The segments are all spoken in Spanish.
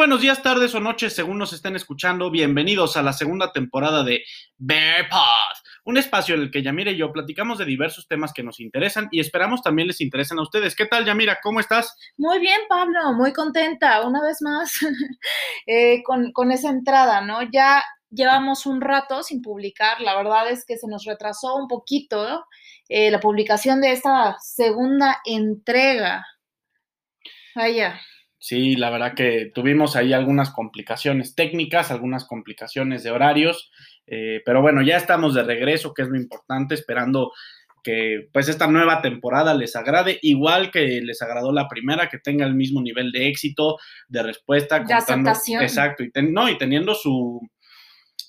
Buenos días, tardes o noches, según nos estén escuchando. Bienvenidos a la segunda temporada de Bear Path, un espacio en el que Yamira y yo platicamos de diversos temas que nos interesan y esperamos también les interesen a ustedes. ¿Qué tal, Yamira? ¿Cómo estás? Muy bien, Pablo, muy contenta, una vez más, eh, con, con esa entrada, ¿no? Ya llevamos un rato sin publicar, la verdad es que se nos retrasó un poquito eh, la publicación de esta segunda entrega. Vaya. Sí, la verdad que tuvimos ahí algunas complicaciones técnicas, algunas complicaciones de horarios, eh, pero bueno, ya estamos de regreso, que es lo importante, esperando que pues esta nueva temporada les agrade, igual que les agradó la primera, que tenga el mismo nivel de éxito, de respuesta. De aceptación. Exacto, y no, y teniendo su,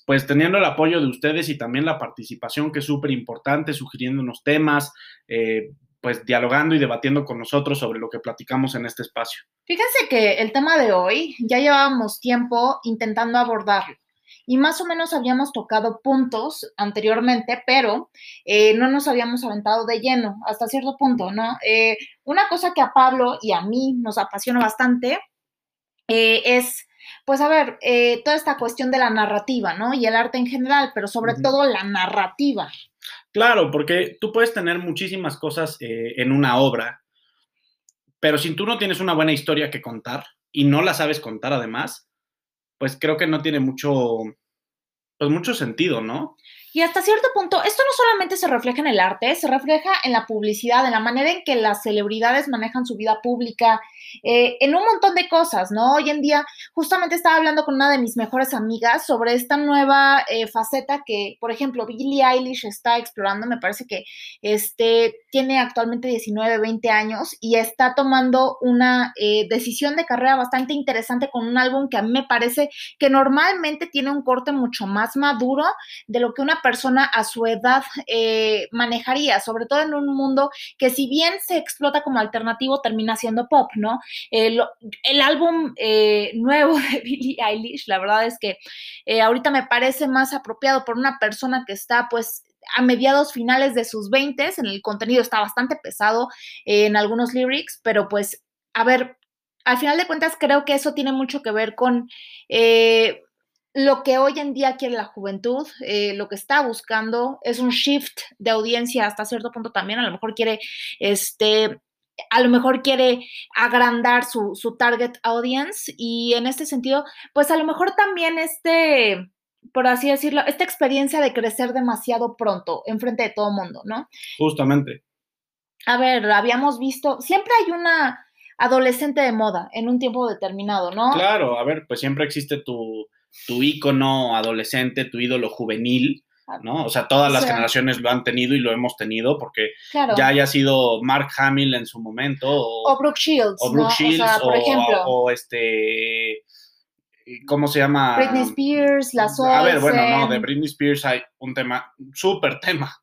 pues teniendo el apoyo de ustedes y también la participación, que es súper importante, sugiriéndonos temas, eh, pues dialogando y debatiendo con nosotros sobre lo que platicamos en este espacio. Fíjense que el tema de hoy ya llevábamos tiempo intentando abordarlo y más o menos habíamos tocado puntos anteriormente, pero eh, no nos habíamos aventado de lleno hasta cierto punto, ¿no? Eh, una cosa que a Pablo y a mí nos apasiona bastante eh, es, pues a ver, toda esta cuestión de la narrativa, ¿no? Y el arte en general, pero sobre todo la narrativa. Claro, porque tú puedes tener muchísimas cosas eh, en una obra, pero si tú no tienes una buena historia que contar y no la sabes contar además, pues creo que no tiene mucho, pues mucho sentido, ¿no? Y hasta cierto punto, esto no solamente se refleja en el arte, se refleja en la publicidad, en la manera en que las celebridades manejan su vida pública, eh, en un montón de cosas, ¿no? Hoy en día, justamente estaba hablando con una de mis mejores amigas sobre esta nueva eh, faceta que, por ejemplo, Billie Eilish está explorando, me parece que este, tiene actualmente 19, 20 años y está tomando una eh, decisión de carrera bastante interesante con un álbum que a mí me parece que normalmente tiene un corte mucho más maduro de lo que una persona a su edad eh, manejaría, sobre todo en un mundo que si bien se explota como alternativo, termina siendo pop, ¿no? el álbum eh, nuevo de Billie Eilish, la verdad es que eh, ahorita me parece más apropiado por una persona que está pues a mediados finales de sus 20, en el contenido está bastante pesado en algunos lyrics, pero pues, a ver, al final de cuentas creo que eso tiene mucho que ver con lo que hoy en día quiere la juventud, eh, lo que está buscando es un shift de audiencia hasta cierto punto también, a lo mejor quiere, este, a lo mejor quiere agrandar su, su target audience y en este sentido, pues a lo mejor también este, por así decirlo, esta experiencia de crecer demasiado pronto en frente de todo mundo, ¿no? Justamente. A ver, habíamos visto, siempre hay una adolescente de moda en un tiempo determinado, ¿no? Claro, a ver, pues siempre existe tu tu ícono adolescente, tu ídolo juvenil, ah, ¿no? O sea, todas las generaciones lo han tenido y lo hemos tenido porque ya haya sido Mark Hamill en su momento o, Brooke Shields, o Brooke Shields o, por ejemplo. o, este ¿cómo se llama? Britney Spears, la A ver, bueno, no, de Britney Spears hay un tema, súper tema,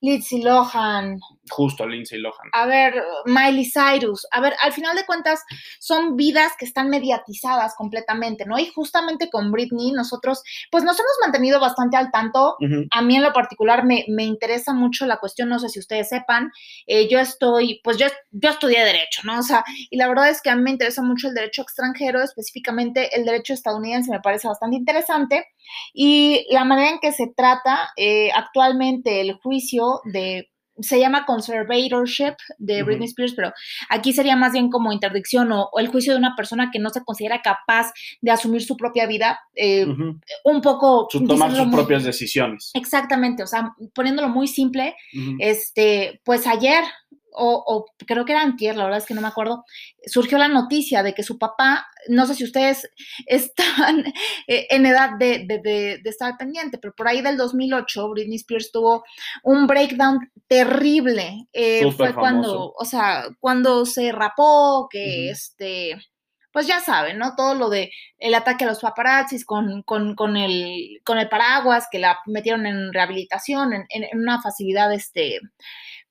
Lindsay Lohan. Justo, Lindsay Lohan. A ver, Miley Cyrus. A ver, al final de cuentas, son vidas que están mediatizadas completamente, ¿no? Y justamente con Britney, nosotros, pues nos hemos mantenido bastante al tanto. A mí en lo particular me, interesa mucho la cuestión, no sé si ustedes sepan, eh, yo estoy, pues yo, yo estudié Derecho, ¿no? O sea, y la verdad es que a mí me interesa mucho el derecho extranjero, específicamente el derecho estadounidense me parece bastante interesante. Y la manera en que se trata eh, actualmente el juicio de se llama conservatorship de Britney Spears, pero aquí sería más bien como interdicción o, el juicio de una persona que no se considera capaz de asumir su propia vida, eh, un poco... tomar sus propias decisiones. Exactamente, o sea, poniéndolo muy simple, este, pues ayer o, creo que era antier, la verdad es que no me acuerdo, surgió la noticia de que su papá, no sé si ustedes están eh, en edad de, de, estar pendiente, pero por ahí del 2008 Britney Spears tuvo un breakdown terrible. Eh, fue cuando, o sea, cuando se rapó, que este pues ya saben, ¿no? Todo lo de el ataque a los paparazzis con, con, con, el, con el paraguas, que la metieron en rehabilitación, en, en, una facilidad, este,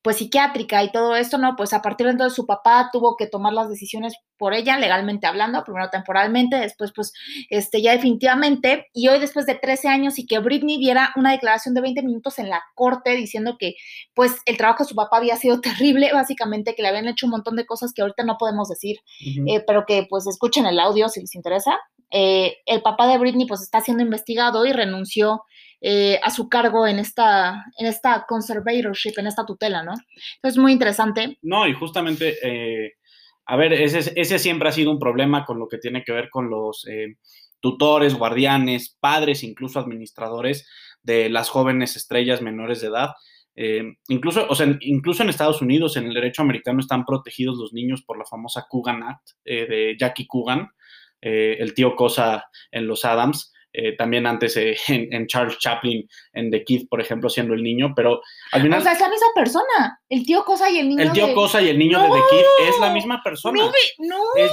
pues psiquiátrica y todo esto, ¿no? Pues a partir de entonces su papá tuvo que tomar las decisiones por ella, legalmente hablando, primero temporalmente, después pues este ya definitivamente, y hoy después de 13 años y que Britney diera una declaración de 20 minutos en la corte diciendo que pues el trabajo de su papá había sido terrible, básicamente que le habían hecho un montón de cosas que ahorita no podemos decir, eh, pero que pues escuchen el audio si les interesa. Eh, el papá de Britney pues está siendo investigado y renunció eh, a su cargo en esta, en esta conservatorship, en esta tutela, ¿no? Entonces, muy interesante. No, y justamente, eh, a ver, ese, ese, siempre ha sido un problema con lo que tiene que ver con los eh, tutores, guardianes, padres, incluso administradores de las jóvenes estrellas menores de edad. incluso, o sea, incluso en Estados Unidos, en el derecho americano, están protegidos los niños por la famosa Coogan Act de Jackie Coogan, el tío Cosa en los Adams. Eh, también antes eh, en, Charles Chaplin, en The Kid, por ejemplo, siendo el niño, pero al final... O sea, es la misma persona, el tío Cosa y el niño El tío Cosa y el niño de The Kid es la misma persona. No, no. Es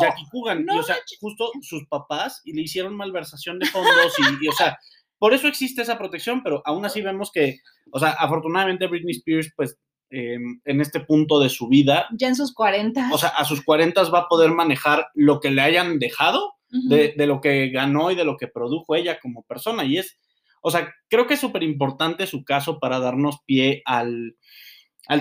Jackie Coogan, y o sea, justo sus papás y le hicieron malversación de fondos y, o sea, por eso existe esa protección, pero aún así vemos que, o sea, afortunadamente Britney Spears, pues, em, en este punto de su vida... Ya en sus 40. O sea, a sus 40 va a poder manejar lo que le hayan dejado de, lo que ganó y de lo que produjo ella como persona. Y es, o sea, creo que es súper importante su caso para darnos pie al,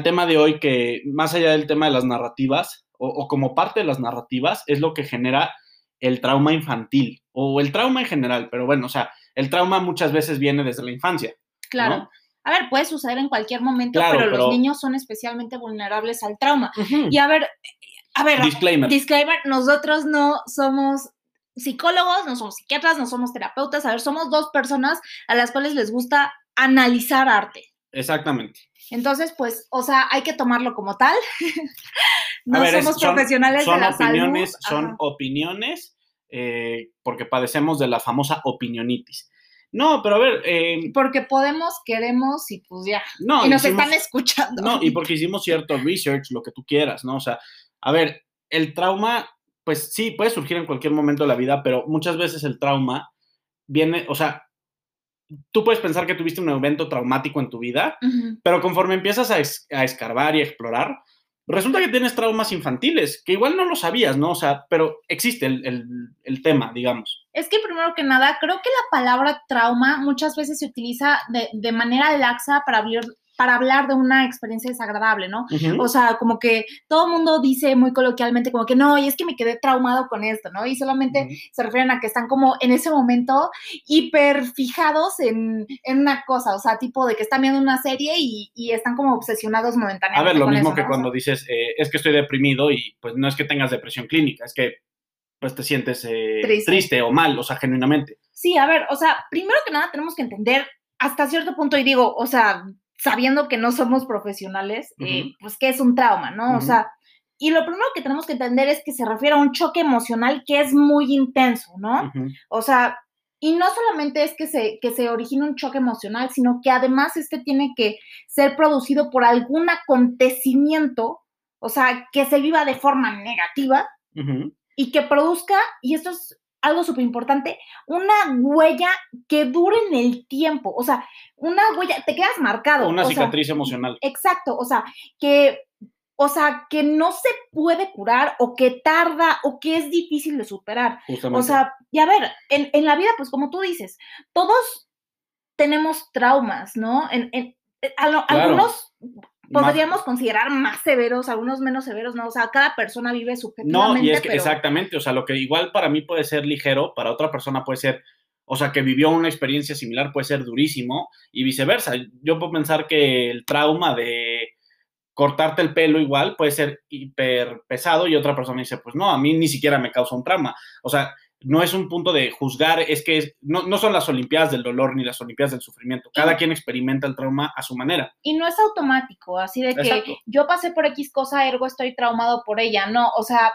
tema de hoy que más allá del tema de las narrativas o, como parte de las narrativas es lo que genera el trauma infantil o el trauma en general, pero bueno, o sea, el trauma muchas veces viene desde la infancia. Claro. A ver, puede suceder en cualquier momento, pero, los niños son especialmente vulnerables al trauma. Y a ver, a ver, disclaimer. disclaimer, nosotros no somos psicólogos, no somos psiquiatras, no somos terapeutas, a ver, somos dos personas a las cuales les gusta analizar arte. Exactamente. Entonces, pues, o sea, hay que tomarlo como tal. no somos profesionales de la opiniones, Son opiniones, eh, porque padecemos de la famosa opinionitis. No, pero a ver. Eh, porque podemos, queremos y pues ya. No, y nos están escuchando. No, y porque hicimos cierto research, lo que tú quieras, ¿no? O sea, a ver, el trauma pues sí, puede surgir en cualquier momento de la vida, pero muchas veces el trauma viene, o sea, tú puedes pensar que tuviste un evento traumático en tu vida, pero conforme empiezas a, escarbar y a explorar, resulta que tienes traumas infantiles, que igual no lo sabías, ¿no? O sea, pero existe el, tema, digamos. Es que primero que nada, creo que la palabra trauma muchas veces se utiliza de, de manera laxa para abrir, para hablar de una experiencia desagradable, ¿no? O sea, como que todo el mundo dice muy coloquialmente como que no, y es que me quedé traumado con esto, ¿no? Y solamente se refieren a que están como en ese momento hiper fijados en, una cosa, o sea, tipo de que están viendo una serie y, están como obsesionados momentáneamente. A ver, lo mismo que cuando dices, eh, es que estoy deprimido y pues no es que tengas depresión clínica, es que pues te sientes eh, triste o mal, o sea, genuinamente. Sí, a ver, o sea, primero que nada tenemos que entender hasta cierto punto, y digo, o sea, sabiendo que no somos profesionales, eh, pues que es un trauma, ¿no? O sea, y lo primero que tenemos que entender es que se refiere a un choque emocional que es muy intenso, ¿no? O sea, y no solamente es que se, que se origine un choque emocional, sino que además este tiene que ser producido por algún acontecimiento, o sea, que se viva de forma negativa y que produzca, y esto es algo súper importante, una huella que dure en el tiempo, o sea, una huella, te quedas marcado. Una cicatriz emocional. Exacto, o sea, que, o sea, que no se puede curar o que tarda o que es difícil de superar. O sea, y a ver, en, la vida, pues como tú dices, todos tenemos traumas, ¿no? En, en, eh, Algunos podríamos considerar más severos, algunos menos severos, ¿no? O sea, cada persona vive subjetivamente. No, y es que exactamente, o sea, lo que igual para mí puede ser ligero, para otra persona puede ser, o sea, que vivió una experiencia similar puede ser durísimo y viceversa. Yo puedo pensar que el trauma de cortarte el pelo igual puede ser hiper pesado y otra persona dice, pues no, a mí ni siquiera me causa un trauma. O sea, no es un punto de juzgar, es que no, son las Olimpiadas del dolor ni las Olimpiadas del sufrimiento. Cada quien experimenta el trauma a su manera. Y no es automático, así de que yo pasé por X cosa, ergo estoy traumado por ella. No, o sea,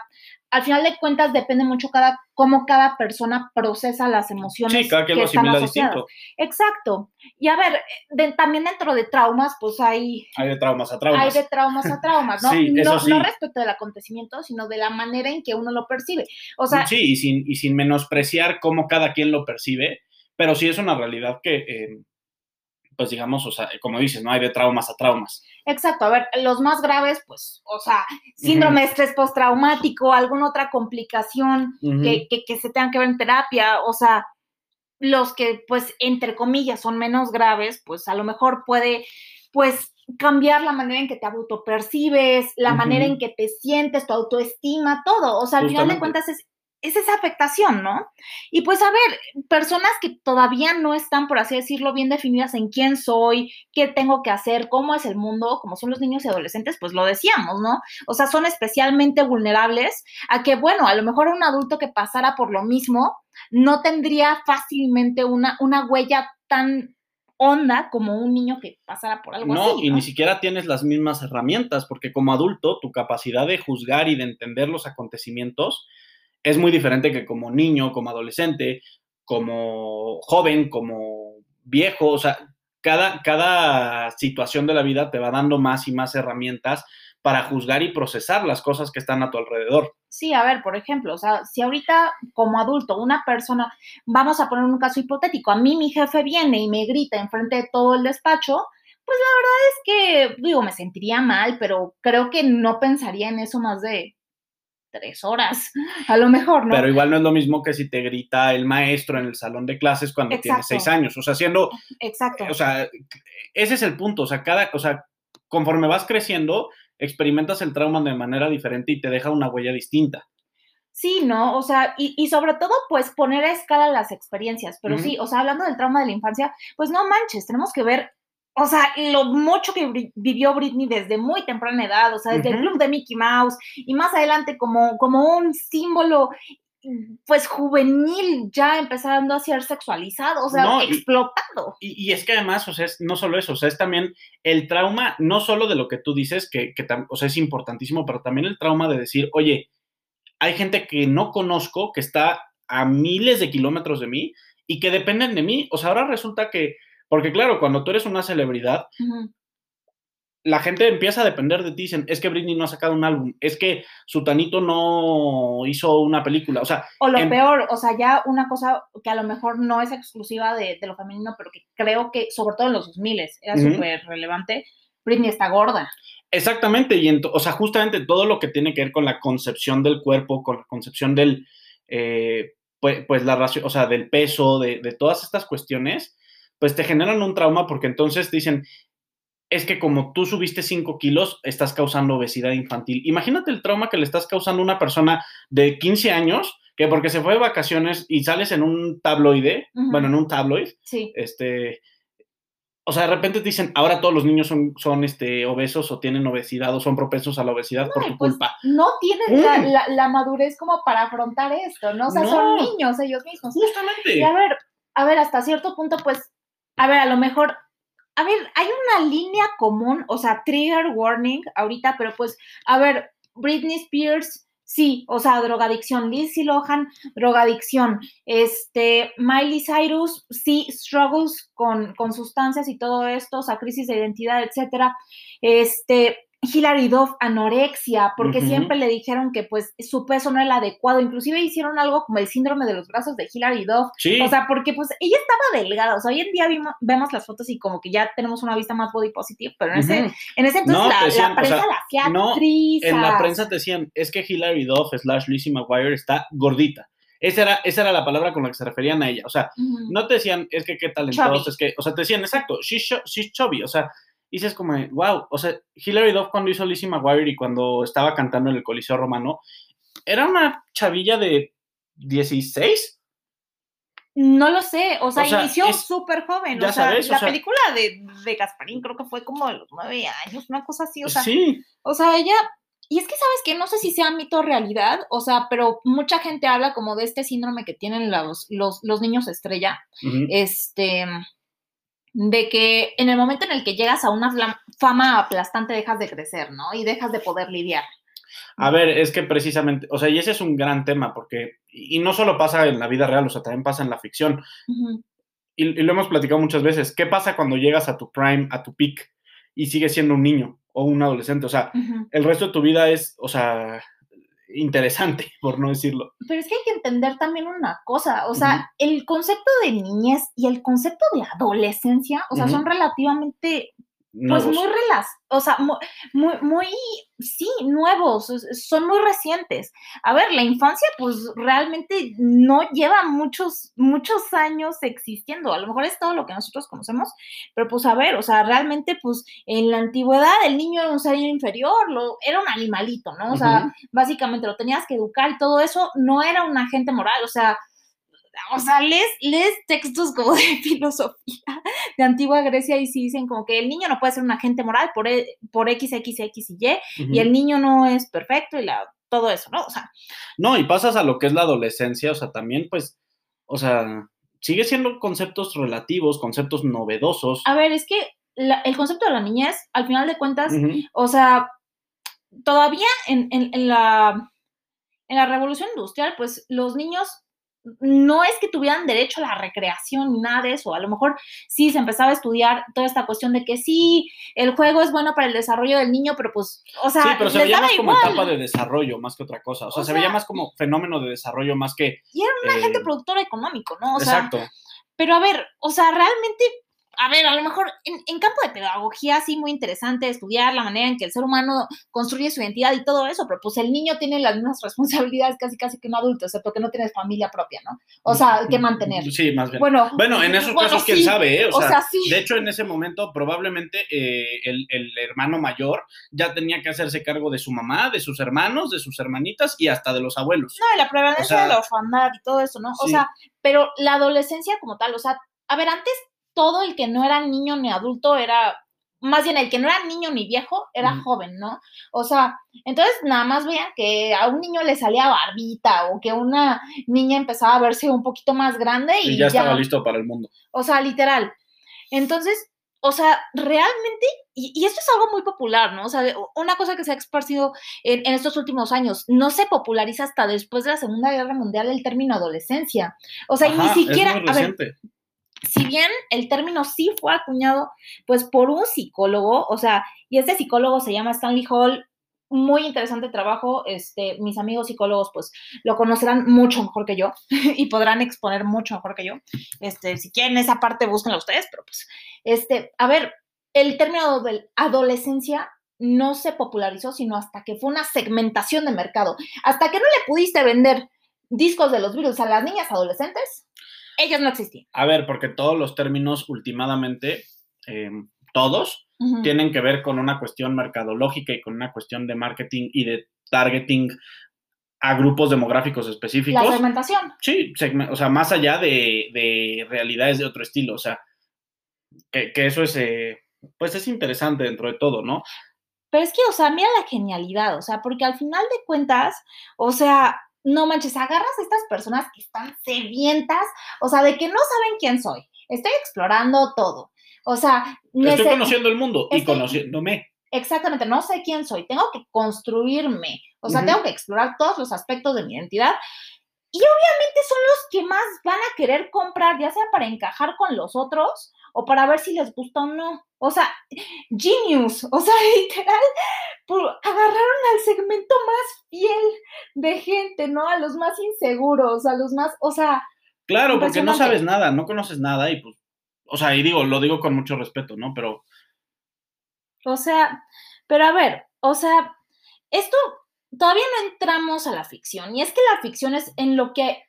al final de cuentas depende mucho cada cómo cada persona procesa las emociones. Sí, cada quien lo asimila distinto. Exacto. Y a ver, también dentro de traumas, pues hay... Hay de traumas a traumas. Hay de traumas a traumas, ¿no? no, no, respecto del acontecimiento, sino de la manera en que uno lo percibe. O sea... Sí, y sin, y sin menospreciar cómo cada quien lo percibe, pero sí es una realidad que... Eh, pues digamos, o sea, como dices, no hay de traumas a traumas. Exacto, a ver, los más graves, pues, o sea, síndrome de estrés postraumático, alguna otra complicación que, que, que se tenga que ver en terapia, o sea, los que, pues, entre comillas, son menos graves, pues a lo mejor puede, pues, cambiar la manera en que te autopercibes, la manera en que te sientes, tu autoestima, todo. O sea, al final de cuentas es, es esa afectación, ¿no? Y pues a ver, personas que todavía no están, por así decirlo, bien definidas en quién soy, qué tengo que hacer, cómo es el mundo, como son los niños y adolescentes, pues lo decíamos, ¿no? O sea, son especialmente vulnerables a que, bueno, a lo mejor un adulto que pasara por lo mismo no tendría fácilmente una, una huella tan onda como un niño que pasara por algo así. ¿no? y ni siquiera tienes las mismas herramientas, porque como adulto, tu capacidad de juzgar y de entender los acontecimientos es muy diferente que como niño, como adolescente, como joven, como viejo, o sea, cada, cada situación de la vida te va dando más y más herramientas para juzgar y procesar las cosas que están a tu alrededor. Sí, a ver, por ejemplo, o sea, si ahorita como adulto una persona, vamos a poner un caso hipotético, a mí mi jefe viene y me grita enfrente de todo el despacho, pues la verdad es que, digo, me sentiría mal, pero creo que no pensaría en eso más de tres horas, a lo mejor, ¿no? Pero igual no es lo mismo que si te grita el maestro en el salón de clases cuando tienes seis años, o sea, siendo... Exacto. O sea, ese es el punto, o sea, cada, o sea, conforme vas creciendo, experimentas el trauma de manera diferente y te deja una huella distinta. Sí, ¿no? O sea, y, sobre todo, pues poner a escala las experiencias. Pero sí, o sea, hablando del trauma de la infancia, pues no manches, tenemos que ver, o sea, lo mucho que vivió Britney desde muy temprana edad, o sea, desde el club de Mickey Mouse y más adelante como, como un símbolo pues juvenil ya empezando a ser sexualizado, o sea, explotado. Y, es que además, o sea, es no solo eso, o sea, es también el trauma, no solo de lo que tú dices, que, que o sea, es importantísimo, pero también el trauma de decir, oye, hay gente que no conozco, que está a miles de kilómetros de mí y que dependen de mí. O sea, ahora resulta que, porque claro, cuando tú eres una celebridad, la gente empieza a depender de ti. Dicen, es que Britney no ha sacado un álbum, es que Sutanito no hizo una película. O sea. O lo peor, o sea, ya una cosa que a lo mejor no es exclusiva de, lo femenino, pero que creo que, sobre todo en los 2000 era súper relevante. Britney está gorda. Exactamente, y o sea, justamente todo lo que tiene que ver con la concepción del cuerpo, con la concepción del, eh, pues, pues, la o sea, del peso, de, de todas estas cuestiones, pues te generan un trauma porque entonces dicen, es que como tú subiste 5 kilos, estás causando obesidad infantil. Imagínate el trauma que le estás causando a una persona de 15 años que porque se fue de vacaciones y sales en un tabloide, bueno, en un tabloid, sí. este, o sea, de repente te dicen, ahora todos los niños son, son este, obesos o tienen obesidad o son propensos a la obesidad por tu pues, culpa. No tienen mm. la, madurez como para afrontar esto, ¿no? O sea, son niños ellos mismos. Justamente. Y a ver, a ver, hasta cierto punto, pues, a ver, a lo mejor a ver, hay una línea común, o sea, trigger warning ahorita, pero pues, a ver, Britney Spears, sí, o sea, drogadicción, Lindsay Lohan, drogadicción, este, Miley Cyrus, sí, struggles con, con sustancias y todo esto, o sea, crisis de identidad, etcétera, este, Hilary Duff anorexia, porque siempre le dijeron que pues su peso no era el adecuado, inclusive hicieron algo como el síndrome de los brazos de Hilary Duff, o sea, porque pues ella estaba delgada, o sea, hoy en día vemos las fotos y como que ya tenemos una vista más body positive, pero en, ese, en ese entonces la, prensa la hacía no, En la prensa te decían, es que Hilary Duff slash Lizzie McGuire está gordita. Esa era, esa era la palabra con la que se referían a ella. O sea, no te decían, es que qué talentoso, es que, o sea, te decían, exacto, she's, she's chubby. O sea, dices como, wow, o sea, Hilary Duff cuando hizo Lizzie McGuire y cuando estaba cantando en el Coliseo Romano, ¿era una chavilla de 16? No lo sé, o sea, inició súper joven. o sea, la película de, de Gasparín creo que fue como de los nueve años, una cosa así, o sea. Sí. O sea, ella. Y es que, ¿sabes que No sé si sea mito o realidad, o sea, pero mucha gente habla como de este síndrome que tienen los, los, los niños estrella. Este de que en el momento en el que llegas a una fama aplastante dejas de crecer, ¿no? Y dejas de poder lidiar. A ver, es que precisamente, o sea, y ese es un gran tema, porque, y no solo pasa en la vida real, o sea, también pasa en la ficción. y, lo hemos platicado muchas veces. ¿Qué pasa cuando llegas a tu prime, a tu peak, y sigues siendo un niño o un adolescente? O sea, el resto de tu vida es, o sea, interesante, por no decirlo. Pero es que hay que entender también una cosa, o sea, el concepto de niñez y el concepto de adolescencia, o sea, son relativamente pues muy relas, o sea, muy, muy, sí, nuevos, son muy recientes. A ver, la infancia pues realmente no lleva muchos, muchos años existiendo, a lo mejor es todo lo que nosotros conocemos, pero pues a ver, o sea, realmente pues en la antigüedad el niño era un ser inferior, lo, era un animalito, ¿no? O sea, básicamente lo tenías que educar y todo eso, no era un agente moral, o sea, o sea, lees, textos como de filosofía de antigua Grecia y sí dicen como que el niño no puede ser un agente moral por, e, por X, X, X y Y, y el niño no es perfecto y la, todo eso, ¿no? O sea. No, y pasas a lo que es la adolescencia, o sea, también pues, o sea, sigue siendo conceptos relativos, conceptos novedosos. A ver, es que el concepto de la niñez, al final de cuentas, o sea, todavía en, en, la, en la revolución industrial, pues los niños no es que tuvieran derecho a la recreación ni nada de eso. A lo mejor sí se empezaba a estudiar toda esta cuestión de que sí, el juego es bueno para el desarrollo del niño, pero pues, o sea, sí, pero se veía más como etapa de desarrollo más que otra cosa. O sea, se veía más como fenómeno de desarrollo más que. Y era un agente eh, productor económico, ¿no? O exacto. pero a ver, o sea, realmente a ver, a lo mejor en, campo de pedagogía sí muy interesante estudiar la manera en que el ser humano construye su identidad y todo eso, pero pues el niño tiene las mismas responsabilidades casi casi que un adulto, excepto que no tienes familia propia, ¿no? O sea, que mantener. Sí, más bien. Bueno, bueno en esos casos, quién sabe, ¿eh? O, sea, sí. de hecho, en ese momento probablemente eh, el, hermano mayor ya tenía que hacerse cargo de su mamá, de sus hermanos, de sus hermanitas y hasta de los abuelos. No, de la prevalencia de la orfandad y todo eso, ¿no? O sea, pero la adolescencia como tal, o sea, a ver, antes todo el que no era niño ni adulto era, más bien el que no era niño ni viejo, era joven, ¿no? O sea, entonces nada más vean que a un niño le salía barbita o que una niña empezaba a verse un poquito más grande y, ya, estaba listo para el mundo. O sea, literal. Entonces, o sea, realmente, y, esto es algo muy popular, ¿no? O sea, una cosa que se ha esparcido en, estos últimos años, no se populariza hasta después de la Segunda Guerra Mundial el término adolescencia. O sea, y ni siquiera, a ver, si bien el término sí fue acuñado, pues por un psicólogo, o sea, y este psicólogo se llama Stanley Hall, muy interesante trabajo, este, mis amigos psicólogos pues lo conocerán mucho mejor que yo y podrán exponer mucho mejor que yo, este, si quieren esa parte búsquenla ustedes, pero pues, este, a ver, el término de adolescencia no se popularizó sino hasta que fue una segmentación de mercado, hasta que no le pudiste vender discos de los virus a las niñas adolescentes, ellos no existían. A ver, porque todos los términos últimamente, em, todos, tienen que ver con una cuestión mercadológica y con una cuestión de marketing y de targeting a grupos demográficos específicos. La segmentación. Sí, o sea, más allá de, realidades de otro estilo, o sea, que, eso es, eh, pues es interesante dentro de todo, ¿no? Pero es que, o sea, mira la genialidad, o sea, porque al final de cuentas, o sea, no manches, agarras a estas personas que están sedientas, o sea, de que no saben quién soy. Estoy explorando todo. O sea, estoy conociendo el mundo y conociéndome. Exactamente, no sé quién soy, tengo que construirme, o sea, tengo que explorar todos los aspectos de mi identidad. Y obviamente son los que más van a querer comprar, ya sea para encajar con los otros o para ver si les gusta o no. O sea, genius, o sea, literal, agarraron al segmento más fiel de gente, ¿no? A los más inseguros, a los más, o sea. Claro, porque no sabes nada, no conoces nada y pues, o sea, y digo, lo digo con mucho respeto, ¿no? Pero. O sea, pero a ver, o sea, esto todavía no entramos a la ficción y es que la ficción es en lo que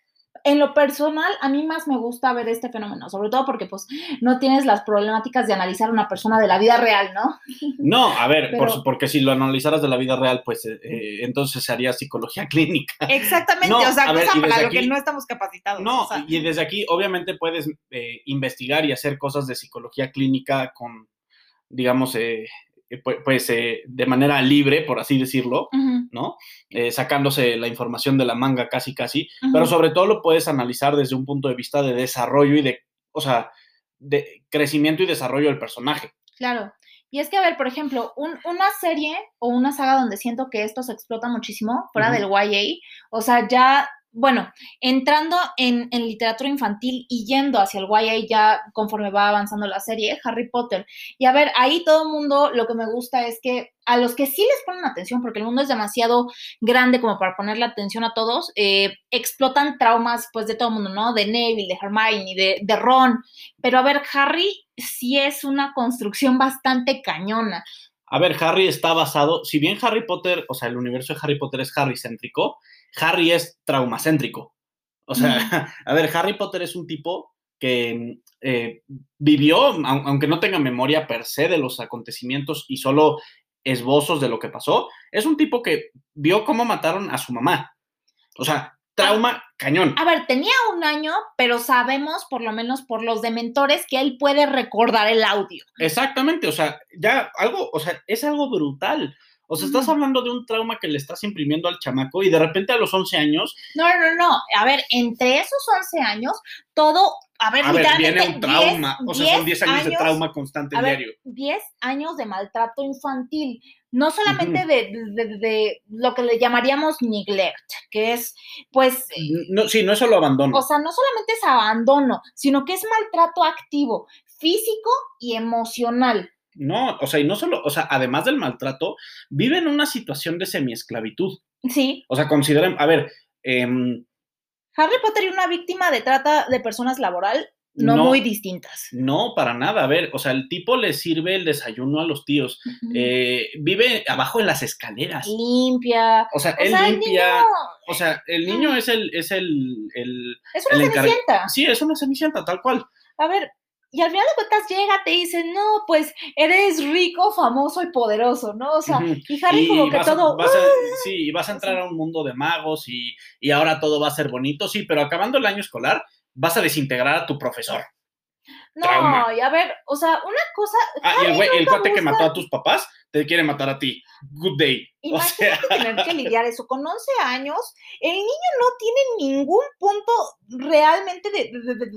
en lo personal, a mí más me gusta ver este fenómeno, sobre todo porque pues no tienes las problemáticas de analizar a una persona de la vida real, ¿no? No, a ver, porque si lo analizaras de la vida real, pues eh, eh, entonces se haría psicología clínica. Exactamente, o sea, cosa para lo que no estamos capacitados. No, y desde aquí obviamente puedes eh, investigar y hacer cosas de psicología clínica con, digamos, eh, pues eh, de manera libre, por así decirlo, ¿no? Eh, sacándose la información de la manga casi casi, pero sobre todo lo puedes analizar desde un punto de vista de desarrollo y de, o sea, de crecimiento y desarrollo del personaje. Claro. Y es que, a ver, por ejemplo, una serie o una saga donde siento que esto se explota muchísimo, fuera del YA, o sea, ya bueno, entrando en, literatura infantil y yendo hacia el YA ya conforme va avanzando la serie, Harry Potter. Y a ver, ahí todo el mundo lo que me gusta es que a los que sí les ponen atención, porque el mundo es demasiado grande como para ponerle atención a todos, eh, explotan traumas pues de todo el mundo, ¿no? De Neville, de Hermione, de, de Ron. Pero a ver, Harry sí es una construcción bastante cañona. A ver, Harry está basado, si bien Harry Potter, o sea, el universo de Harry Potter es Harry céntrico, Harry es traumacéntrico. O sea, a ver, Harry Potter es un tipo que eh, vivió, aunque no tenga memoria per se de los acontecimientos y solo esbozos de lo que pasó, es un tipo que vio cómo mataron a su mamá. O sea, trauma cañón. A ver, tenía un año, pero sabemos, por lo menos por los dementores, que él puede recordar el audio. Exactamente, o sea, ya algo, o sea, es algo brutal. O sea, estás hablando de un trauma que le estás imprimiendo al chamaco y de repente a los 11 años. No, no, no. A ver, entre esos 11 años, todo. A ver, a ver viene un trauma. o sea, son 10 años, de trauma constante a diario. 10 años de maltrato infantil. No solamente de, lo que le llamaríamos neglect, que es, pues. No, sí, no es solo abandono. O sea, no solamente es abandono, sino que es maltrato activo, físico y emocional. No, o sea, y no solo, o sea, además del maltrato, vive en una situación de semiesclavitud. Sí. O sea, consideren, a ver. Em, Harry Potter y una víctima de trata de personas laboral no, muy distintas. No, para nada. A ver, o sea, el tipo le sirve el desayuno a los tíos. Eh, vive abajo en las escaleras. Limpia. O sea, él limpia. O sea, el niño es el, es el, es una cenicienta. Sí, es una cenicienta, tal cual. A ver, y al final de cuentas llega, te dice, no, pues eres rico, famoso y poderoso, ¿no? O sea, y Harry como que todo... Vas sí, y vas a entrar a un mundo de magos y, y ahora todo va a ser bonito, sí, pero acabando el año escolar vas a desintegrar a tu profesor. No, y a ver, o sea, una cosa. Ah, y el güey, el cuate que mató a tus papás, te quiere matar a ti. Good day. Imagínate tener que lidiar eso. Con 11 años, el niño no tiene ningún punto realmente de,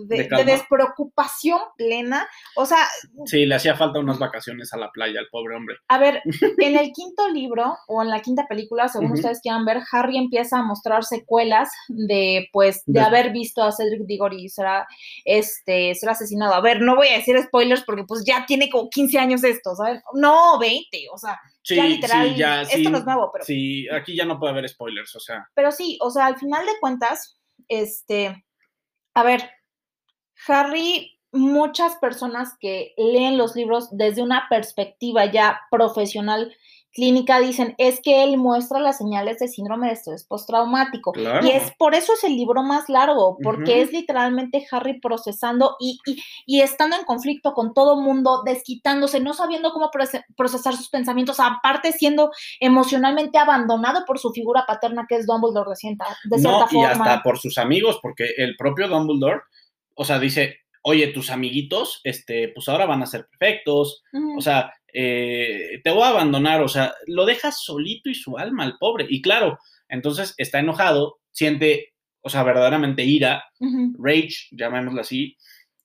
de, despreocupación plena. O sea. Sí, le hacía falta unas vacaciones a la playa al pobre hombre. A ver, en el quinto libro o en la quinta película, según ustedes quieran ver, Harry empieza a mostrar secuelas de, pues, de, haber visto a Cedric Diggory será, este, ser asesinado. A ver, no voy a decir spoilers porque, pues, ya tiene como 15 años esto, ¿sabes? No, 20, o sea. Sí, ya literal, ya, esto no es nuevo, pero. Sí, aquí ya no puede haber spoilers, o sea. Pero sí, o sea, al final de cuentas, este. A ver, Harry, muchas personas que leen los libros desde una perspectiva ya profesional clínica dicen es que él muestra las señales de síndrome de estrés postraumático. Y es por eso es el libro más largo, porque es literalmente Harry procesando y, y, estando en conflicto con todo mundo, desquitándose, no sabiendo cómo procesar sus pensamientos, aparte siendo emocionalmente abandonado por su figura paterna que es Dumbledore de cierta, de cierta no, Y hasta por sus amigos, porque el propio Dumbledore, o sea, dice, oye, tus amiguitos, este, pues ahora van a ser perfectos, o sea, eh, te voy a abandonar, o sea, lo dejas solito y su alma al pobre. Y claro, entonces está enojado, siente, o sea, verdaderamente ira, rage, llamémoslo así.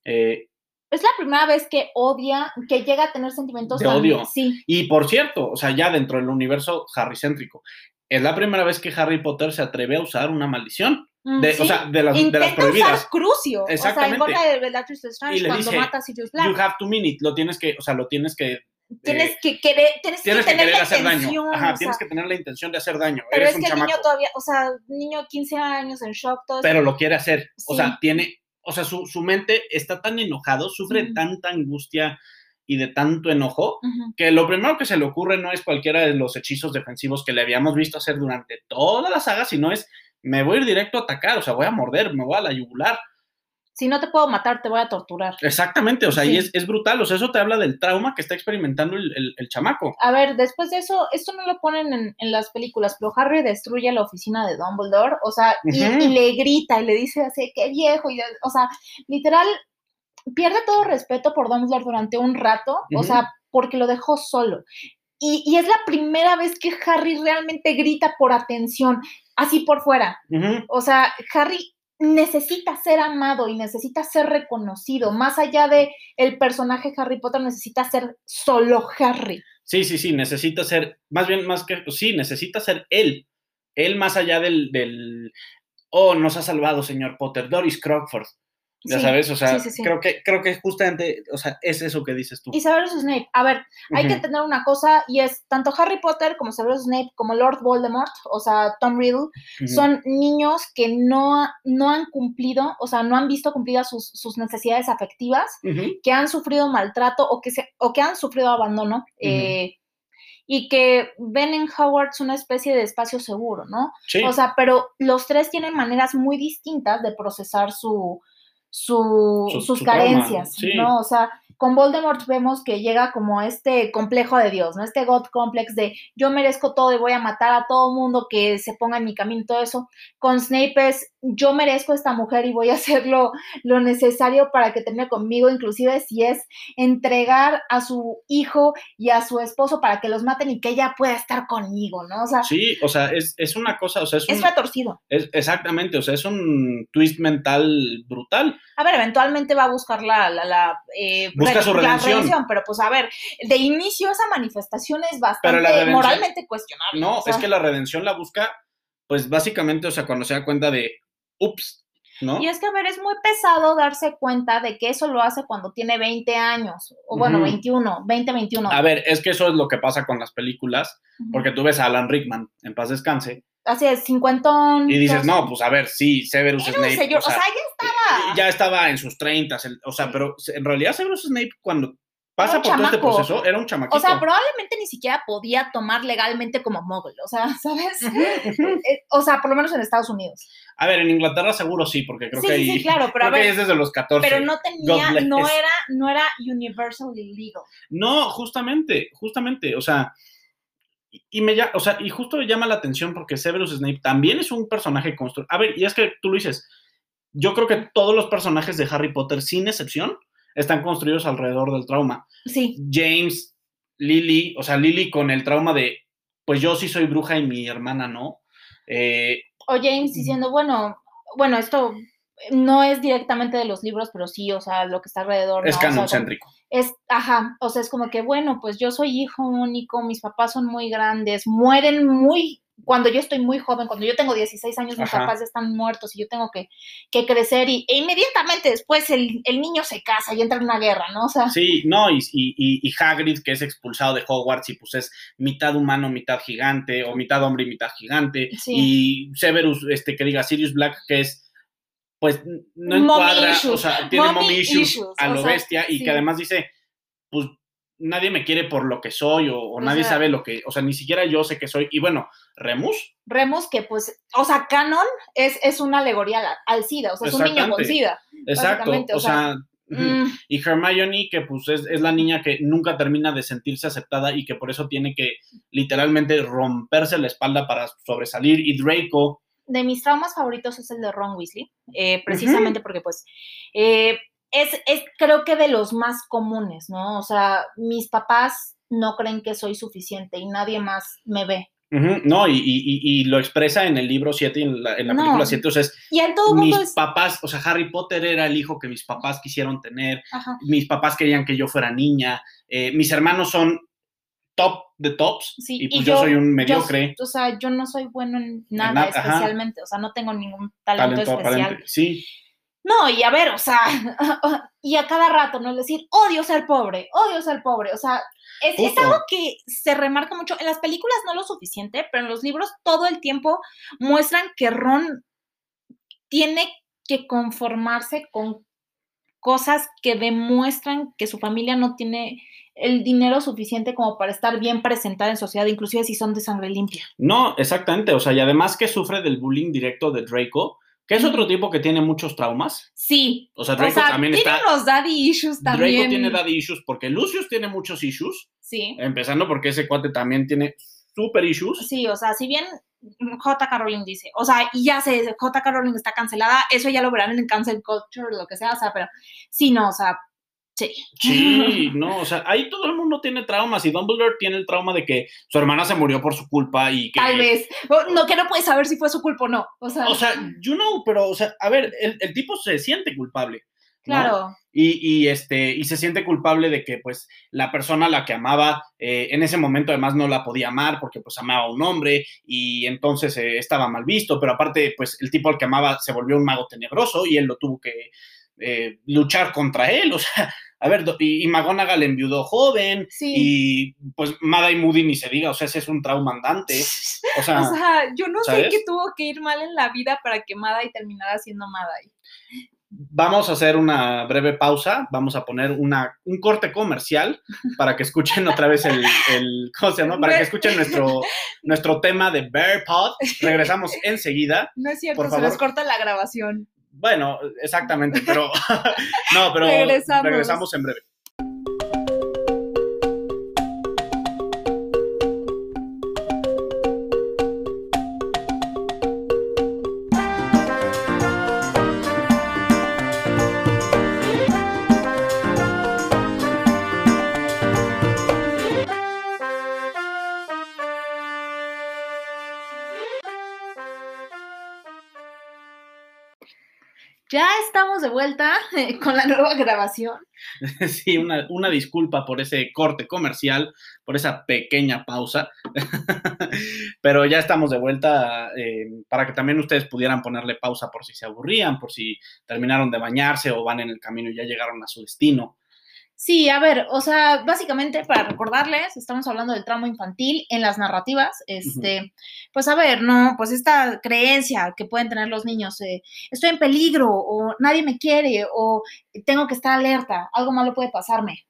Eh, es la primera vez que odia, que llega a tener sentimientos de odio. Sí. Y por cierto, o sea, ya dentro del universo Harry-céntrico, es la primera vez que Harry Potter se atreve a usar una maldición. Mm, O sea, de las, de las prohibidas. Usar Crucio. Exactamente. O sea, en contra de Strange, cuando dice, mata a Sirius Black. You have to it. Lo tienes que, o sea, lo tienes que Tienes eh, que querer, tienes, que, tener la hacer intención, daño. Ajá, tienes que tener la intención de hacer daño. Pero Eres es que el niño todavía, o sea, niño 15 años en shock, todo Pero lo quiere hacer. O sea, tiene, o sea, su, su, mente está tan enojado, sufre tanta angustia y de tanto enojo, que lo primero que se le ocurre no es cualquiera de los hechizos defensivos que le habíamos visto hacer durante toda la saga, sino es, me voy a ir directo a atacar, o sea, voy a morder, me voy a la yugular si no te puedo matar, te voy a torturar. Exactamente, o sea, y es, brutal, o sea, eso te habla del trauma que está experimentando el, chamaco. A ver, después de eso, esto no lo ponen en, las películas, pero Harry destruye la oficina de Dumbledore, o sea, y, le grita y le dice así, qué viejo, y, o sea, literal, pierde todo respeto por Dumbledore durante un rato, o sea, porque lo dejó solo. Y, y, es la primera vez que Harry realmente grita por atención, así por fuera. O sea, Harry necesita ser amado y necesita ser reconocido. Más allá de el personaje Harry Potter, necesita ser solo Harry. Sí, sí, sí, necesita ser, más bien, más que, sí, necesita ser él. Él más allá del, del oh, nos ha salvado, señor Potter, Doris Crockford. Ya Sí, sabes, o sea, sí, sí, sí. creo que creo que justamente, o sea, es eso que dices tú. Y Severus Snape, a ver, hay que entender una cosa y es tanto Harry Potter como Severus Snape como Lord Voldemort, o sea, Tom Riddle, son niños que no, no han cumplido, o sea, no han visto cumplidas sus, sus necesidades afectivas, que han sufrido maltrato o que, se, o que han sufrido abandono. eh, y que ven en Hogwarts una especie de espacio seguro, ¿no? Sí. O sea, pero los tres tienen maneras muy distintas de procesar su, su- Su- sus su trauma, carencias, sí. ¿no? O sea, con Voldemort vemos que llega como este complejo de Dios, ¿no? Este God complex de yo merezco todo y voy a matar a todo mundo que se ponga en mi camino y todo eso. Con Snape es yo merezco esta mujer y voy a hacer lo, lo necesario para que termine conmigo, inclusive si es entregar a su hijo y a su esposo para que los maten y que ella pueda estar conmigo, ¿no? O sea, Sí, o sea, es, es una cosa, o sea, es, es un, retorcido. es- exactamente, o sea, es un twist mental brutal. A ver, eventualmente va a buscar la, la, la, eh, Busca la redención. pero pues a ver, de inicio esa manifestación es bastante moralmente cuestionable. No, o sea, es que la redención la busca, pues básicamente, o sea, cuando se da cuenta de, ups, ¿no? Y es que, a ver, es muy pesado darse cuenta de que eso lo hace cuando tiene 20 años, o bueno, Ujú. 21, 20, 21. A ver, es que eso es lo que pasa con las películas, porque tú ves a Alan Rickman, en paz descanse, Así es, cincuentón. y dices, no, pues a ver, sí, Severus Era Snape, señor, o sea, ya estaba. ya estaba en sus treintas, o sea, pero en realidad Severus Snape cuando pasa por todo este proceso era un chamaquito. O sea, probablemente ni siquiera podía tomar legalmente como mogul, o sea, ¿sabes? Eh, o sea, por lo menos en Estados Unidos. A ver, en Inglaterra seguro sí, porque creo sí, que ahí, sí, claro, pero a que ver, es desde los 14. pero no tenía, no era, no era universally legal. No, justamente, justamente, o sea, y, me o sea, y justo me llama la atención porque Severus Snape también es un personaje construido. A ver, y es que tú lo dices, yo creo que todos los personajes de Harry Potter, sin excepción, están construidos alrededor del trauma. Sí, James, Lily, o sea, Lily con el trauma de, pues yo sí soy bruja y mi hermana no. Eh, o James diciendo, bueno, bueno, esto no es directamente de los libros, pero sí, o sea, lo que está alrededor. es ¿no? O sea, como- canocéntrico. Es, ajá, o sea, es como que, bueno, pues yo soy hijo único, mis papás son muy grandes, mueren muy, cuando yo estoy muy joven, cuando yo tengo 16 años, mis Ajá. papás están muertos y yo tengo que, que crecer y e inmediatamente después el, el niño se casa y entra en una guerra, ¿no? O sea, Sí, no, y, y, y- y Hagrid, que es expulsado de Hogwarts y pues es mitad humano, mitad gigante, o mitad hombre y mitad gigante, Sí. y Severus, este, que diga Sirius Black, que es, pues, no encuadra, issues. o sea, tiene Mommy mommy issues, issues, a lo sea, bestia, y sí. que además dice, pues, nadie me quiere por lo que soy, o, nadie sea- sabe lo que, o sea, ni siquiera yo sé que soy, y bueno, Remus, Remus que pues, o sea, Canon es, es una alegoría al, al SIDA, o sea, es un niño con. SIDA. exacto, o o sea. Mm, Y Hermione, que pues es, es la niña que nunca termina de sentirse aceptada y que por eso tiene que literalmente romperse la espalda para sobresalir. Y Draco, de mis traumas favoritos es el de Ron Weasley, eh, precisamente porque pues eh, es, es creo que de los más comunes, ¿no? O sea, mis papás no creen que soy suficiente y nadie más me ve. no, y, y- y- y lo expresa en el libro 7 y en la, en la No. película 7. O sea, es, Y en todo mis mundo es... papás, o sea, Harry Potter era el hijo que mis papás quisieron tener. Ajá, Mis papás querían que yo fuera niña. eh, mis hermanos son top de tops. sí, y pues yo, soy un mediocre. o sea, yo no soy bueno en nada nada, ajá. especialmente, o sea, no tengo ningún talento, talento especial. aparente. Sí, No, y a ver, o sea, y a cada rato, ¿no? Es decir, odio ser pobre, odio ser pobre, o sea, es, es algo que se remarca mucho. En las películas no lo suficiente, pero en los libros todo el tiempo muestran que Ron tiene que conformarse con cosas que demuestran que su familia no tiene el dinero suficiente como para estar bien presentada en sociedad, inclusive si son de sangre limpia. No, exactamente. O sea, y además que sufre del bullying directo de Draco, que es otro tipo que tiene muchos traumas. Sí. O sea, O Draco sea, también tiene está. los daddy issues también. Draco tiene daddy issues porque Lucius tiene muchos issues, Sí. empezando porque ese cuate también tiene super issues. Sí, o sea, si bien J.K. Rowling dice, o sea, y ya sé, J.K. Rowling está cancelada, eso ya lo verán en cancel culture, lo que sea, o sea, pero sí, no, o sea, sí. Sí, no, o sea, ahí todo el mundo tiene traumas y Dumbledore tiene el trauma de que su hermana se murió por su culpa y que... Tal vez. No, que no puedes saber si fue su culpa o no. O sea, O sea, you know, pero, o sea, a ver, el, el tipo se siente culpable. Claro. Y, y, este, y se siente culpable de que pues la persona a la que amaba eh, en ese momento además no la podía amar porque pues amaba a un hombre y entonces eh, estaba mal visto, pero aparte pues el tipo al que amaba se volvió un mago tenebroso y él lo tuvo que eh, luchar contra él, o sea, a ver, y, y McGonagall enviudó joven Sí. y pues Mada y Moody ni se diga, o sea, ese es un trauma andante, o sea, O sea, yo no sé qué tuvo que ir mal en la vida para que Madai terminara siendo Madai. Vamos a hacer una breve pausa, vamos a poner una, un corte comercial para que escuchen otra vez el, el ¿cómo se llama? Para que escuchen nuestro, nuestro tema de Bear Pod. Regresamos enseguida. No es cierto, Por se les corta la grabación. Bueno, exactamente, pero no, pero Regresamos. regresamos en breve. Vuelta eh, con la nueva grabación. Sí, una, una disculpa por ese corte comercial, por esa pequeña pausa, pero ya estamos de vuelta eh, para que también ustedes pudieran ponerle pausa por si se aburrían, por si terminaron de bañarse o van en el camino y ya llegaron a su destino. Sí, a ver, o sea, básicamente para recordarles, estamos hablando del trauma infantil en las narrativas. Este, pues a ver, no, pues esta creencia que pueden tener los niños, eh, estoy en peligro, o nadie me quiere, o tengo que estar alerta, algo malo puede pasarme.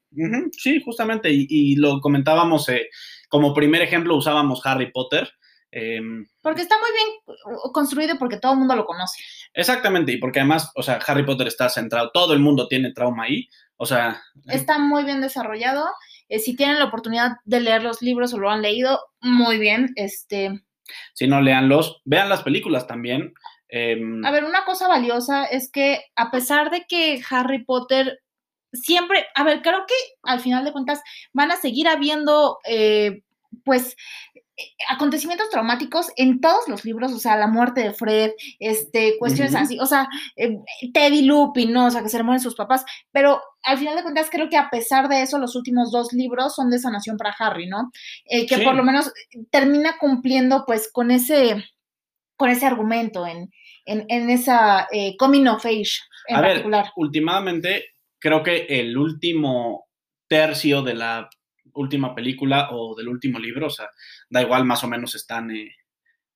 Sí, justamente, y, y lo comentábamos, eh, como primer ejemplo usábamos Harry Potter. em, Porque está muy bien construido porque todo el mundo lo conoce. exactamente, y porque además, o sea, Harry Potter está centrado, todo el mundo tiene trauma ahí, o sea, Está muy bien desarrollado. Eh, si tienen la oportunidad de leer los libros o lo han leído, muy bien. Este, si no leanlos, vean las películas también. em, A ver, una cosa valiosa es que a pesar de que Harry Potter siempre, a ver, creo que al final de cuentas van a seguir habiendo, eh, pues, acontecimientos traumáticos en todos los libros, o sea, la muerte de Fred, este, cuestiones así, o sea, eh, Teddy Lupin, ¿no? O sea, que se le mueren sus papás, pero al final de cuentas creo que a pesar de eso, los últimos dos libros son de sanación para Harry, ¿no? Eh, que Sí. por lo menos termina cumpliendo, pues, con ese, con ese argumento en, en, en esa eh, coming of age en A ver, particular. últimamente, creo que el último tercio de la última película o del último libro, o sea, da igual, más o menos están eh,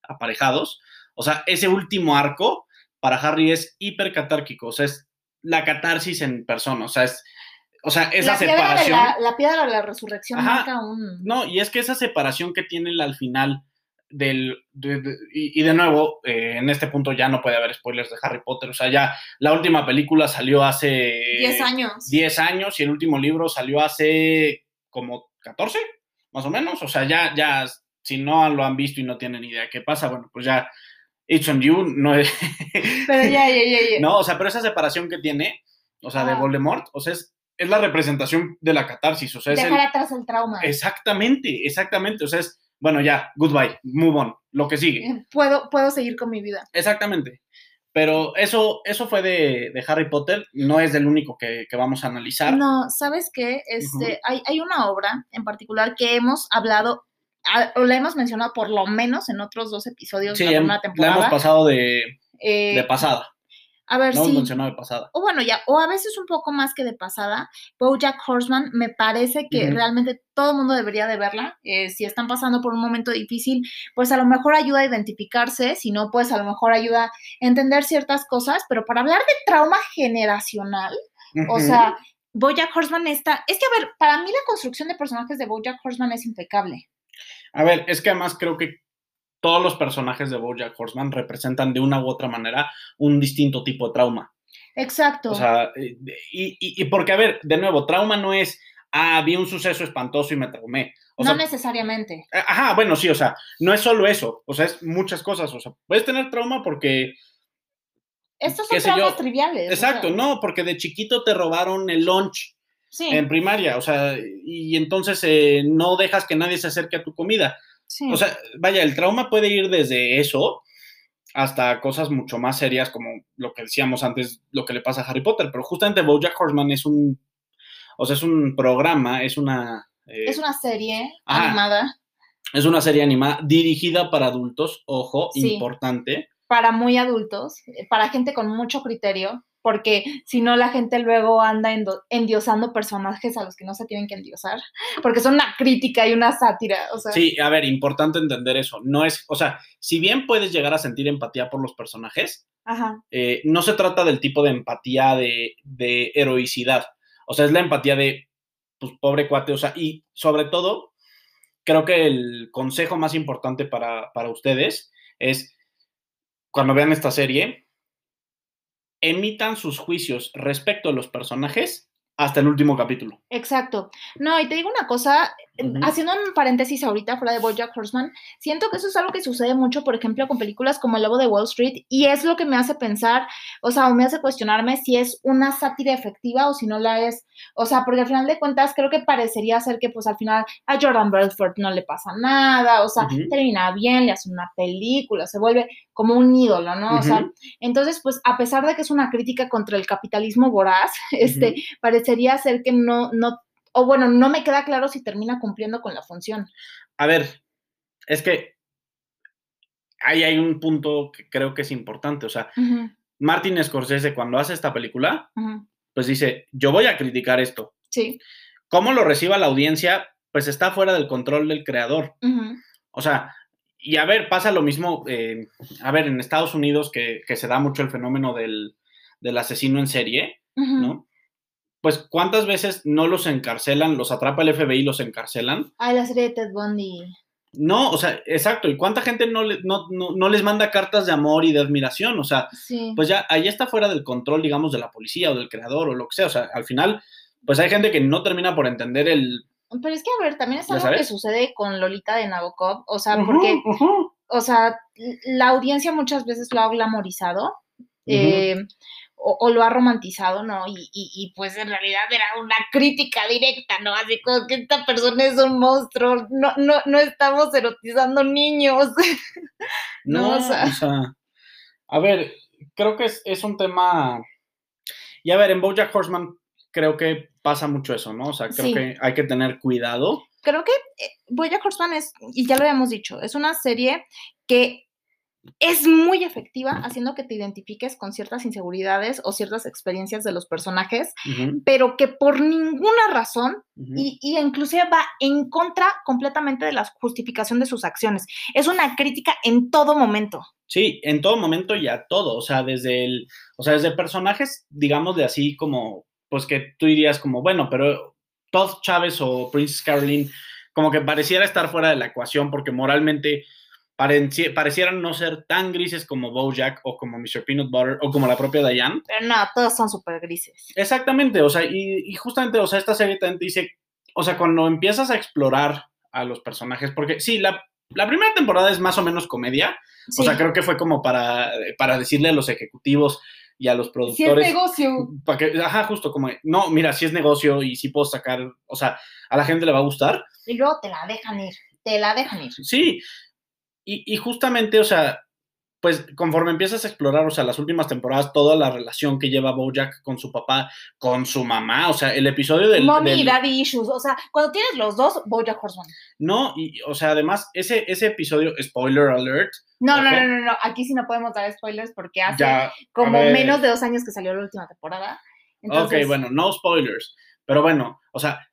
aparejados. O sea, ese último arco para Harry es hipercatárquico, o sea, es la catarsis en persona, o sea, es, o sea, esa la, piedra de separación. la, la piedra de la resurrección Ajá. marca un... No, y es que esa separación que tiene al final del... de- de- y, y de nuevo, eh, en este punto ya no puede haber spoilers de Harry Potter, o sea, ya la última película salió hace... 10 años. 10 años y el último libro salió hace como 14, más o menos, o sea, ya, ya, si no lo han visto y no tienen idea qué pasa, bueno, pues ya, it's on you, no es... Pero ya, ya, ya, ya. No, o sea, pero esa separación que tiene, o sea, de Ah. Voldemort, o sea, es, es la representación de la catarsis, o sea, es el, Dejar atrás el trauma. Exactamente, exactamente. O sea, es, bueno, ya, goodbye, move on, lo que sigue. Eh, Puedo, puedo seguir con mi vida. Exactamente. Pero eso, eso fue de, de Harry Potter, no es del único que, que vamos a analizar. No, ¿sabes qué? Este, hay, hay una obra en particular que hemos hablado, a- o la hemos mencionado por lo menos en otros dos episodios sí, de la primera la temporada. hemos pasado de, Eh, de pasada. A ver, No mencionado de pasada. o bueno, ya, o a veces un poco más que de pasada, Bojack Horseman me parece que realmente todo el mundo debería de verla. Eh, si están pasando por un momento difícil, pues a lo mejor ayuda a identificarse, si no, pues a lo mejor ayuda a entender ciertas cosas, pero para hablar de trauma generacional, o sea, Bojack Horseman está, es que a ver, para mí la construcción de personajes de Bojack Horseman es impecable. A ver, es que además creo que todos los personajes de Bojack Horseman representan de una u otra manera un distinto tipo de trauma. Exacto. O sea, eh, y, y- y porque, a ver, de nuevo, trauma no es, ah, vi un suceso espantoso y me traumé. O no sea, necesariamente. eh, Ajá, bueno, sí, o sea, no es solo eso, o sea, es muchas cosas, o sea, puedes tener trauma porque, Estos son yo, traumas triviales. o exacto, sea, no, porque de chiquito te robaron el lunch Sí, en primaria, o sea, y entonces eh, no dejas que nadie se acerque a tu comida. Sí. O sea, vaya, el trauma puede ir desde eso hasta cosas mucho más serias como lo que decíamos antes, lo que le pasa a Harry Potter, pero justamente BoJack Horseman es un, o sea, es un programa, es una... eh, es una serie animada. Es una serie animada dirigida para adultos, ojo, Sí. importante. Para muy adultos, eh, para gente con mucho criterio, porque si no la gente luego anda endiosando personajes a los que no se tienen que endiosar, porque son una crítica y una sátira, o sea, Sí, a ver, importante entender eso. No es, o sea, si bien puedes llegar a sentir empatía por los personajes, ajá, eh, no se trata del tipo de empatía de, de heroicidad. O sea, es la empatía de, pues, pobre cuate. O sea, y sobre todo, creo que el consejo más importante para, para ustedes es, cuando vean esta serie, emitan sus juicios respecto a los personajes hasta el último capítulo. exacto. No, y te digo una cosa, haciendo un paréntesis ahorita fuera de BoJack Horseman, siento que eso es algo que sucede mucho, por ejemplo, con películas como El Lobo de Wall Street, y es lo que me hace pensar, o sea, o me hace cuestionarme si es una sátira efectiva o si no la es, o sea, porque al final de cuentas creo que parecería ser que pues al final a Jordan Belfort no le pasa nada, o sea, termina bien, le hace una película, se vuelve como un ídolo, ¿no? O sea, entonces pues a pesar de que es una crítica contra el capitalismo voraz, este, parecería ser que no, no, o bueno, no me queda claro si termina cumpliendo con la función. A ver, es que ahí hay un punto que creo que es importante. O sea, Ujú, Martin Scorsese cuando hace esta película, pues dice, yo voy a criticar esto. Sí. ¿Cómo lo reciba la audiencia? Pues está fuera del control del creador. O sea, y a ver, pasa lo mismo, eh, a ver, en Estados Unidos que, que se da mucho el fenómeno del, del asesino en serie. ¿no? Pues cuántas veces no los encarcelan, los atrapa el FBI y los encarcelan. Ay, la serie de Ted Bundy. No, o sea, exacto, y cuánta gente no, le- no, no, no les manda cartas de amor y de admiración, o sea, Sí. pues ya ahí está fuera del control, digamos, de la policía o del creador o lo que sea, o sea, al final, pues hay gente que no termina por entender el... Pero es que, a ver, también es ¿Ya algo que sucede con Lolita de Nabokov, o sea, porque, o sea, la audiencia muchas veces lo ha glamorizado, eh, o, o lo ha romantizado, ¿no? Y, y, y, pues en realidad era una crítica directa, ¿no? Así como que esta persona es un monstruo, no, no, no estamos erotizando niños. No, No, o sea, a ver, creo que es, es un tema. Y a ver, en Bojack Horseman creo que pasa mucho eso, ¿no? O sea, creo Sí. que hay que tener cuidado. Creo que eh, Bojack Horseman es, y ya lo habíamos dicho, es una serie que es muy efectiva haciendo que te identifiques con ciertas inseguridades o ciertas experiencias de los personajes, pero que por ninguna razón y, y inclusive va en contra completamente de la justificación de sus acciones. Es una crítica en todo momento. Sí, en todo momento y a todo. O sea, desde el. O sea, desde personajes, digamos, de así como. Pues que tú dirías como, bueno, pero Todd Chávez o Princess Caroline, como que pareciera estar fuera de la ecuación porque moralmente pareci- parecieran no ser tan grises como Bojack o como Mr. Peanut Butter o como la propia Diane. Pero no, todos son súper grises. Exactamente, o sea, y, y justamente, o sea, esta serie también te dice, o sea, cuando empiezas a explorar a los personajes, porque sí, la, la primera temporada es más o menos comedia, Sí. o sea, creo que fue como para, para decirle a los ejecutivos y a los Si es productores, negocio. para que, ajá, justo como, no, mira, si es negocio y si puedo sacar, o sea, a la gente le va a gustar, Y luego te la dejan ir. Te la dejan ir. sí, y, y justamente, o sea, pues conforme empiezas a explorar, o sea, las últimas temporadas, toda la relación que lleva Bojack con su papá, con su mamá, o sea, el episodio del... Mommy y del- daddy issues. O sea, cuando tienes los dos, Bojack Horseman. No, y, o sea, además, ese, ese episodio, spoiler alert, No, no, no, no, no. Aquí sí no podemos dar spoilers porque hace ya... como menos de dos años que salió la última temporada. Entonces, ok, bueno, no spoilers, pero bueno, o sea,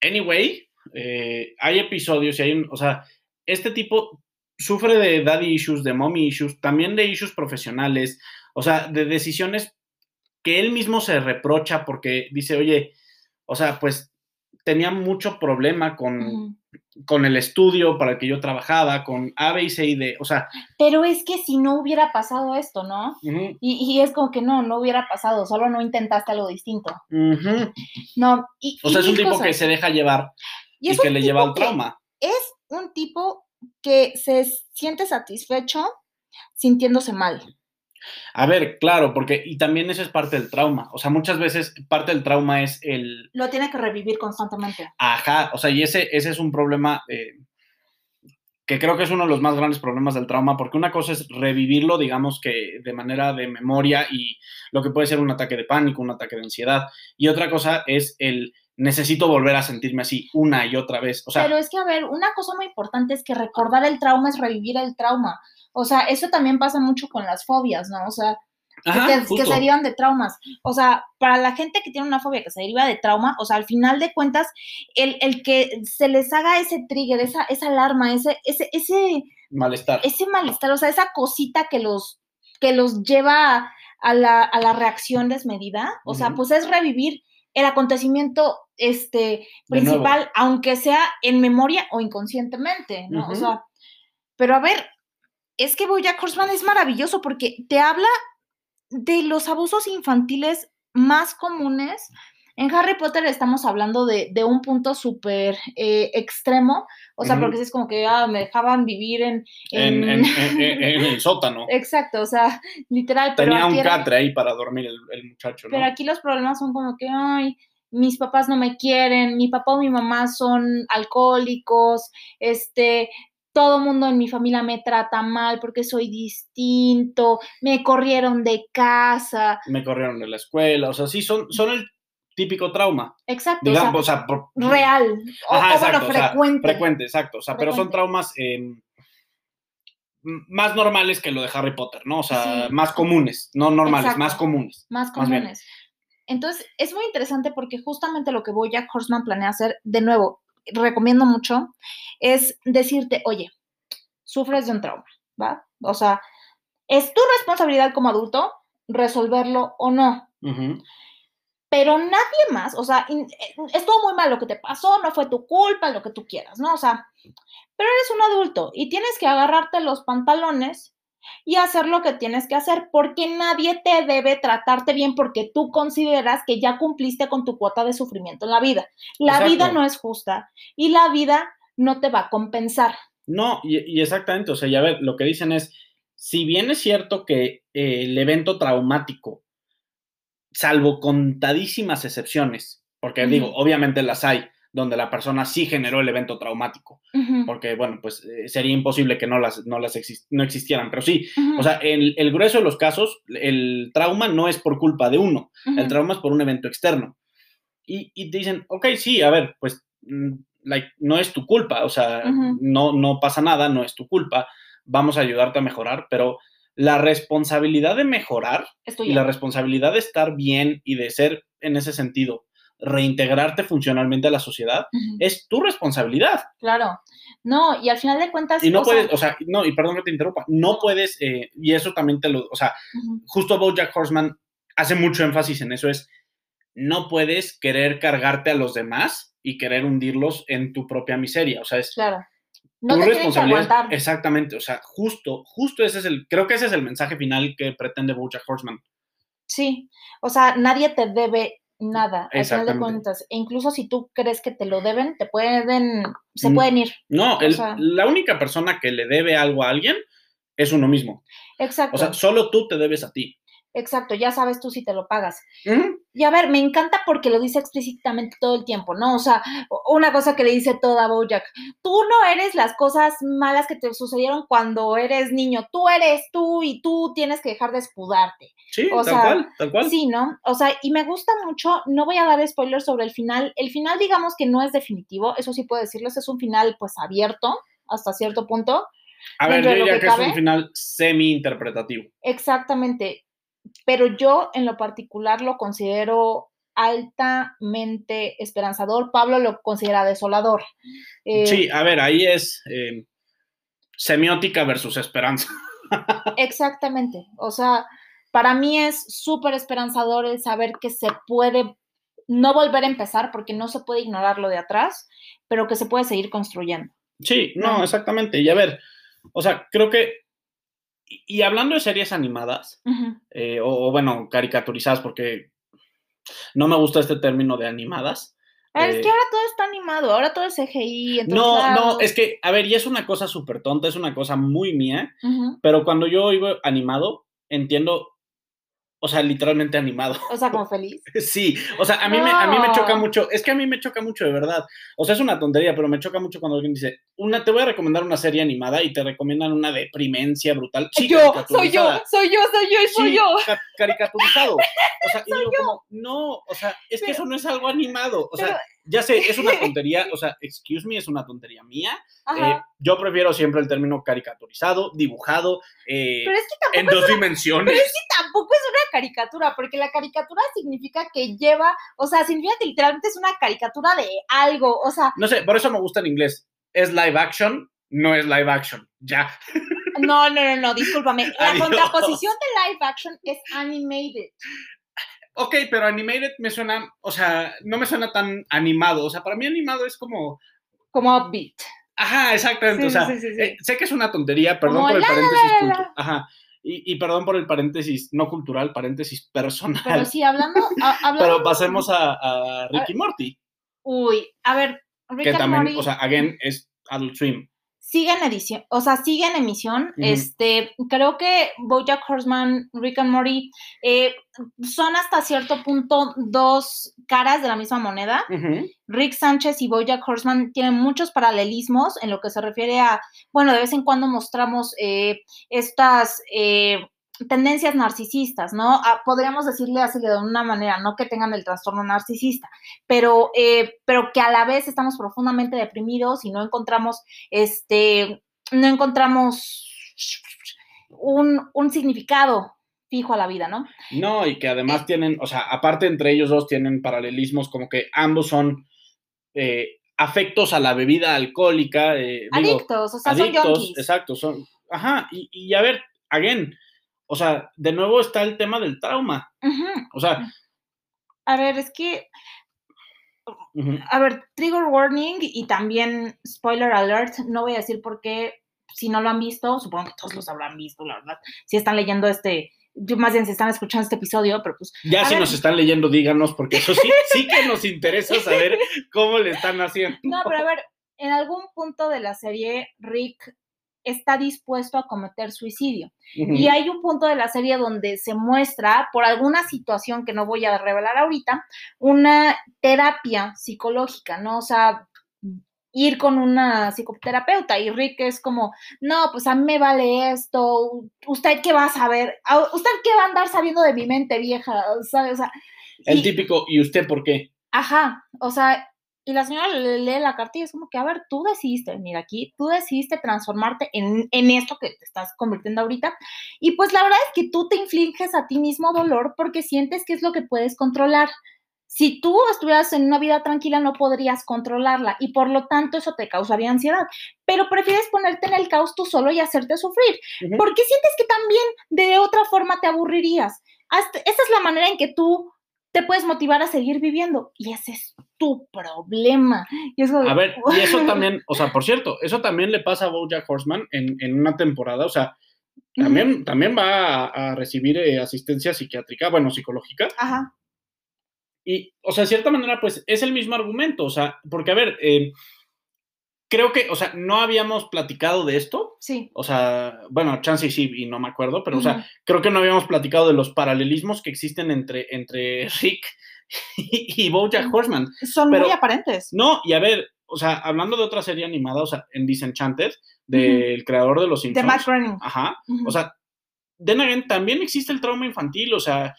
anyway, eh, hay episodios y hay un, o sea, este tipo sufre de daddy issues, de mommy issues, también de issues profesionales, o sea, de decisiones que él mismo se reprocha porque dice, oye, o sea, pues tenía mucho problema con, con el estudio para el que yo trabajaba, con A, B y C y D, o sea, Pero es que si no hubiera pasado esto, ¿no? Y, y es como que no, no hubiera pasado, solo no intentaste algo distinto. No, y, o sea, y es un tipo que se deja llevar y, es que le lleva al trauma. Es un tipo que se siente satisfecho sintiéndose mal. A ver, claro, porque y también eso es parte del trauma. O sea, muchas veces parte del trauma es el Lo tiene que revivir constantemente. ajá, o sea, y ese, ese es un problema eh, que creo que es uno de los más grandes problemas del trauma, porque una cosa es revivirlo, digamos que de manera de memoria y lo que puede ser un ataque de pánico, un ataque de ansiedad, y otra cosa es el necesito volver a sentirme así una y otra vez. O sea, Pero es que, a ver, una cosa muy importante es que recordar el trauma es revivir el trauma. O sea, eso también pasa mucho con las fobias, ¿no? O sea, ajá, que, se derivan de traumas. O sea, para la gente que tiene una fobia que se deriva de trauma, o sea, al final de cuentas, el, el que se les haga ese trigger, esa, esa alarma, ese, ese, ese, malestar. ese malestar, o sea, esa cosita que los, que los lleva a la, a la reacción desmedida, o sea, pues es revivir el acontecimiento este, principal, aunque sea en memoria o inconscientemente, ¿no? O sea, pero a ver, es que Bojack Horseman es maravilloso porque te habla de los abusos infantiles más comunes. En Harry Potter estamos hablando de, de un punto súper eh, extremo, o sea, porque es como que ah, me dejaban vivir en... En, en- en- en- en el sótano. Exacto, o sea, literal, Tenía un era- catre ahí para dormir el, el muchacho, ¿no? pero aquí los problemas son como que, ay, mis papás no me quieren, mi papá o mi mamá son alcohólicos, este, todo mundo en mi familia me trata mal porque soy distinto, me corrieron de casa, Me corrieron de la escuela, o sea, sí, son, son el típico trauma. exacto, Digamos, o o sea, por- sea, real, o, Ajá, o bueno, exacto, o sea, frecuente. frecuente, exacto. O sea, pero son traumas eh, m- más normales que lo de Harry Potter, ¿no? O sea, Sí. más comunes, no normales, Exacto. más comunes. más comunes. Entonces, es muy interesante porque justamente lo que Bojack Horseman planea hacer, de nuevo, recomiendo mucho, es decirte, oye, sufres de un trauma, ¿va? O sea, es tu responsabilidad como adulto resolverlo o no, pero nadie más, o sea, eh, estuvo muy mal lo que te pasó, no fue tu culpa, lo que tú quieras, ¿no? O sea, pero eres un adulto y tienes que agarrarte los pantalones y hacer lo que tienes que hacer, porque nadie te debe tratarte bien porque tú consideras que ya cumpliste con tu cuota de sufrimiento en la vida. La Exacto. vida no es justa y la vida no te va a compensar. No, y, y exactamente, o sea, ya ver, lo que dicen es, si bien es cierto que eh, el evento traumático, salvo contadísimas excepciones, porque digo, obviamente las hay, donde la persona sí generó el evento traumático, porque, bueno, pues eh, sería imposible que no las, no las no existieran, pero sí, o sea, el, el grueso de los casos, el trauma no es por culpa de uno, el trauma es por un evento externo. Y, y te dicen, ok, sí, a ver, pues mm, like, no es tu culpa, o sea, no, no pasa nada, no es tu culpa, vamos a ayudarte a mejorar, pero la responsabilidad de mejorar y la responsabilidad de estar bien y de ser, en ese sentido, reintegrarte funcionalmente a la sociedad, es tu responsabilidad. Claro. No, y al final de cuentas. Y no o sea, puedes, o sea, no, y perdón que te interrumpa, no puedes, eh, y eso también te lo, o sea, ujú, justo Bojack Horseman hace mucho énfasis en eso, es no puedes querer cargarte a los demás y querer hundirlos en tu propia miseria, o sea, es Claro. No tu te tienen que responsabilidad. aguantar. Exactamente, o sea, justo, justo ese es el, creo que ese es el mensaje final que pretende Bojack Horseman. Sí, o sea, nadie te debe nada, al final de cuentas. E incluso si tú crees que te lo deben, te pueden, se Mm. pueden ir. No, el- sea- la única persona que le debe algo a alguien es uno mismo. Exacto, O sea, solo tú te debes a ti. Exacto, ya sabes tú si te lo pagas. Y a ver, me encanta porque lo dice explícitamente todo el tiempo, ¿no? O sea, una cosa que le dice toda Bojack, tú no eres las cosas malas que te sucedieron cuando eres niño, tú eres tú y tú tienes que dejar de escudarte. Sí, O tal sea, cual, tal cual. Sí, ¿no? O sea, y me gusta mucho, no voy a dar spoilers sobre el final. El final, digamos que no es definitivo, eso sí puedo decirles, es un final pues abierto hasta cierto punto. a ver, yo diría que que es un final semi-interpretativo. Exactamente. Pero yo en lo particular lo considero altamente esperanzador. Pablo lo considera desolador. Eh, Sí, a ver, ahí es eh, semiótica versus esperanza. Exactamente. O sea, para mí es súper esperanzador el saber que se puede no volver a empezar porque no se puede ignorar lo de atrás, pero que se puede seguir construyendo. Sí, no, exactamente. Y a ver, o sea, creo que. Y, hablando de series animadas, eh, o, o, bueno, caricaturizadas, porque no me gusta este término de animadas. Es Eh, que ahora todo está animado, ahora todo es CGI. No, no, es que, a ver, y es una cosa súper tonta, es una cosa muy mía, pero cuando yo oigo animado, entiendo o sea, literalmente animado. O sea, como feliz. Sí, o sea, a mí, me, a mí me choca mucho, es que a mí me choca mucho de verdad. O sea, es una tontería, pero me choca mucho cuando alguien dice, una, te voy a recomendar una serie animada y te recomiendan una deprimencia brutal. Sí, yo, soy yo, soy yo, soy yo y soy Sí, yo. ca- caricaturizado. O sea, y digo como, no, o sea, es que eso no es algo animado. O sea, ya sé, es una tontería, o sea, excuse me, es una tontería mía. Eh, yo prefiero siempre el término caricaturizado, dibujado, eh, pero es que en dos dimensiones. pero es que tampoco es una caricatura, porque la caricatura significa que lleva, o sea, significa que literalmente es una caricatura de algo, o sea, No sé, por eso me gusta en inglés. Es live action, no es live action. Ya. no, no, no, no, discúlpame. La Adiós. contraposición de live action es animated. Ok, pero animated me suena, o sea, no me suena tan animado. O sea, para mí animado es como. Como upbeat. Ajá, exactamente. Sí, o sea, sí, sí, eh, sé que es una tontería, perdón Como por el la, paréntesis. la, Ajá. Y, y perdón por el paréntesis no cultural, paréntesis personal. Pero sí, hablando, a- hablando Pero pasemos a, a Ricky Morty, Uy, a ver, Rick que and también, Morty o sea, again, es Adult Swim. Sigue en edición, o sea, sigue en emisión. Este, creo que BoJack Horseman, Rick and Morty eh, son hasta cierto punto dos caras de la misma moneda. Rick Sánchez y BoJack Horseman tienen muchos paralelismos en lo que se refiere a, bueno, de vez en cuando mostramos eh, estas eh, tendencias narcisistas, ¿no? Ah, podríamos decirle así de una manera, no que tengan el trastorno narcisista, pero, eh, pero que a la vez estamos profundamente deprimidos y no encontramos, este, no encontramos un, un significado fijo a la vida, ¿no? No, y que además tienen, o sea, aparte entre ellos dos tienen paralelismos como que ambos son eh, afectos a la bebida alcohólica. eh, digo, Adictos, o sea, son adictos, junkies. exacto, son, ajá, y, y a ver, again, o sea, de nuevo está el tema del trauma, o sea, A ver, es que A ver, trigger warning y también spoiler alert. No voy a decir por qué, si no lo han visto, supongo que todos los habrán visto, la verdad. Si están leyendo este, más bien si están escuchando este episodio, pero pues ya si ver. nos están leyendo, díganos, porque eso sí, sí que nos interesa saber cómo le están haciendo. no, pero a ver, en algún punto de la serie Rick está dispuesto a cometer suicidio. Y hay un punto de la serie donde se muestra, por alguna situación que no voy a revelar ahorita, una terapia psicológica, ¿no? O sea, ir con una psicoterapeuta y Rick es como, no, pues a mí me vale esto, usted qué va a saber, A- usted qué va a andar sabiendo de mi mente vieja, ¿sabes? O sea, El y- típico, ¿y usted por qué? Ajá, o sea, y la señora le lee la carta y es como que, a ver, tú decidiste venir aquí, tú decidiste transformarte en, en esto que te estás convirtiendo ahorita. Y pues la verdad es que tú te infliges a ti mismo dolor porque sientes que es lo que puedes controlar. Si tú estuvieras en una vida tranquila no podrías controlarla y por lo tanto eso te causaría ansiedad, pero prefieres ponerte en el caos tú solo y hacerte sufrir, porque sientes que también de otra forma te aburrirías. Hasta- esa es la manera en que tú te puedes motivar a seguir viviendo y ese es tu problema. Y eso, A ver, y eso también, o sea, por cierto, eso también le pasa a Bojack Horseman en, en una temporada, o sea, también, también va a, a recibir eh, asistencia psiquiátrica, bueno, psicológica, Ajá. y, o sea, de cierta manera, pues es el mismo argumento, o sea, porque, a ver, eh, creo que, o sea, no habíamos platicado de esto, Sí. o sea, bueno, chance y sí, y no me acuerdo, pero, o sea, creo que no habíamos platicado de los paralelismos que existen entre, entre Rick y, y Bojack Horseman. Son muy aparentes. No, y a ver, o sea, hablando de otra serie animada, o sea, en Disenchanted, del creador de los De Simpsons. Matt Groening. Ajá. O sea, then again, también existe el trauma infantil, o sea,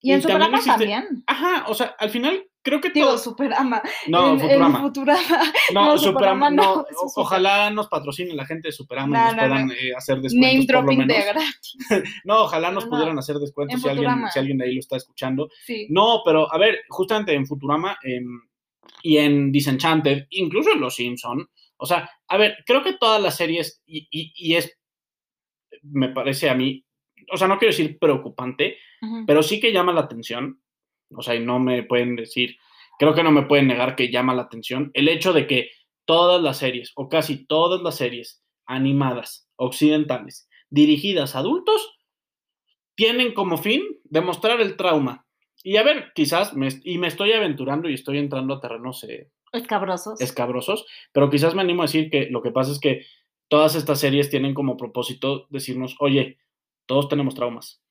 y en y también existe- también. ajá, o sea, al final creo que Digo, todo. Superama. No, en, en Futurama. Futurama. no, no, Superama, no, o- ojalá nos patrocine la gente de Superama No, y nos no, puedan eh, hacer descuentos Name por lo dropping menos. de gratis. No, ojalá nos No, pudieran hacer descuentos en si alguien, Futurama. si alguien de ahí lo está escuchando. Sí. No, pero a ver, justamente en Futurama em, y en Disenchanted, incluso en Los Simpson, o sea, a ver, creo que todas las series, y, y- y es, me parece a mí, o sea, no quiero decir preocupante, pero sí que llama la atención, o sea, y no me pueden decir, creo que no me pueden negar que llama la atención, el hecho de que todas las series, o casi todas las series animadas occidentales, dirigidas a adultos, tienen como fin demostrar el trauma. Y a ver, quizás, me, y me estoy aventurando y estoy entrando a terrenos eh, Escabrosos. escabrosos, pero quizás me animo a decir que lo que pasa es que todas estas series tienen como propósito decirnos, oye, todos tenemos traumas.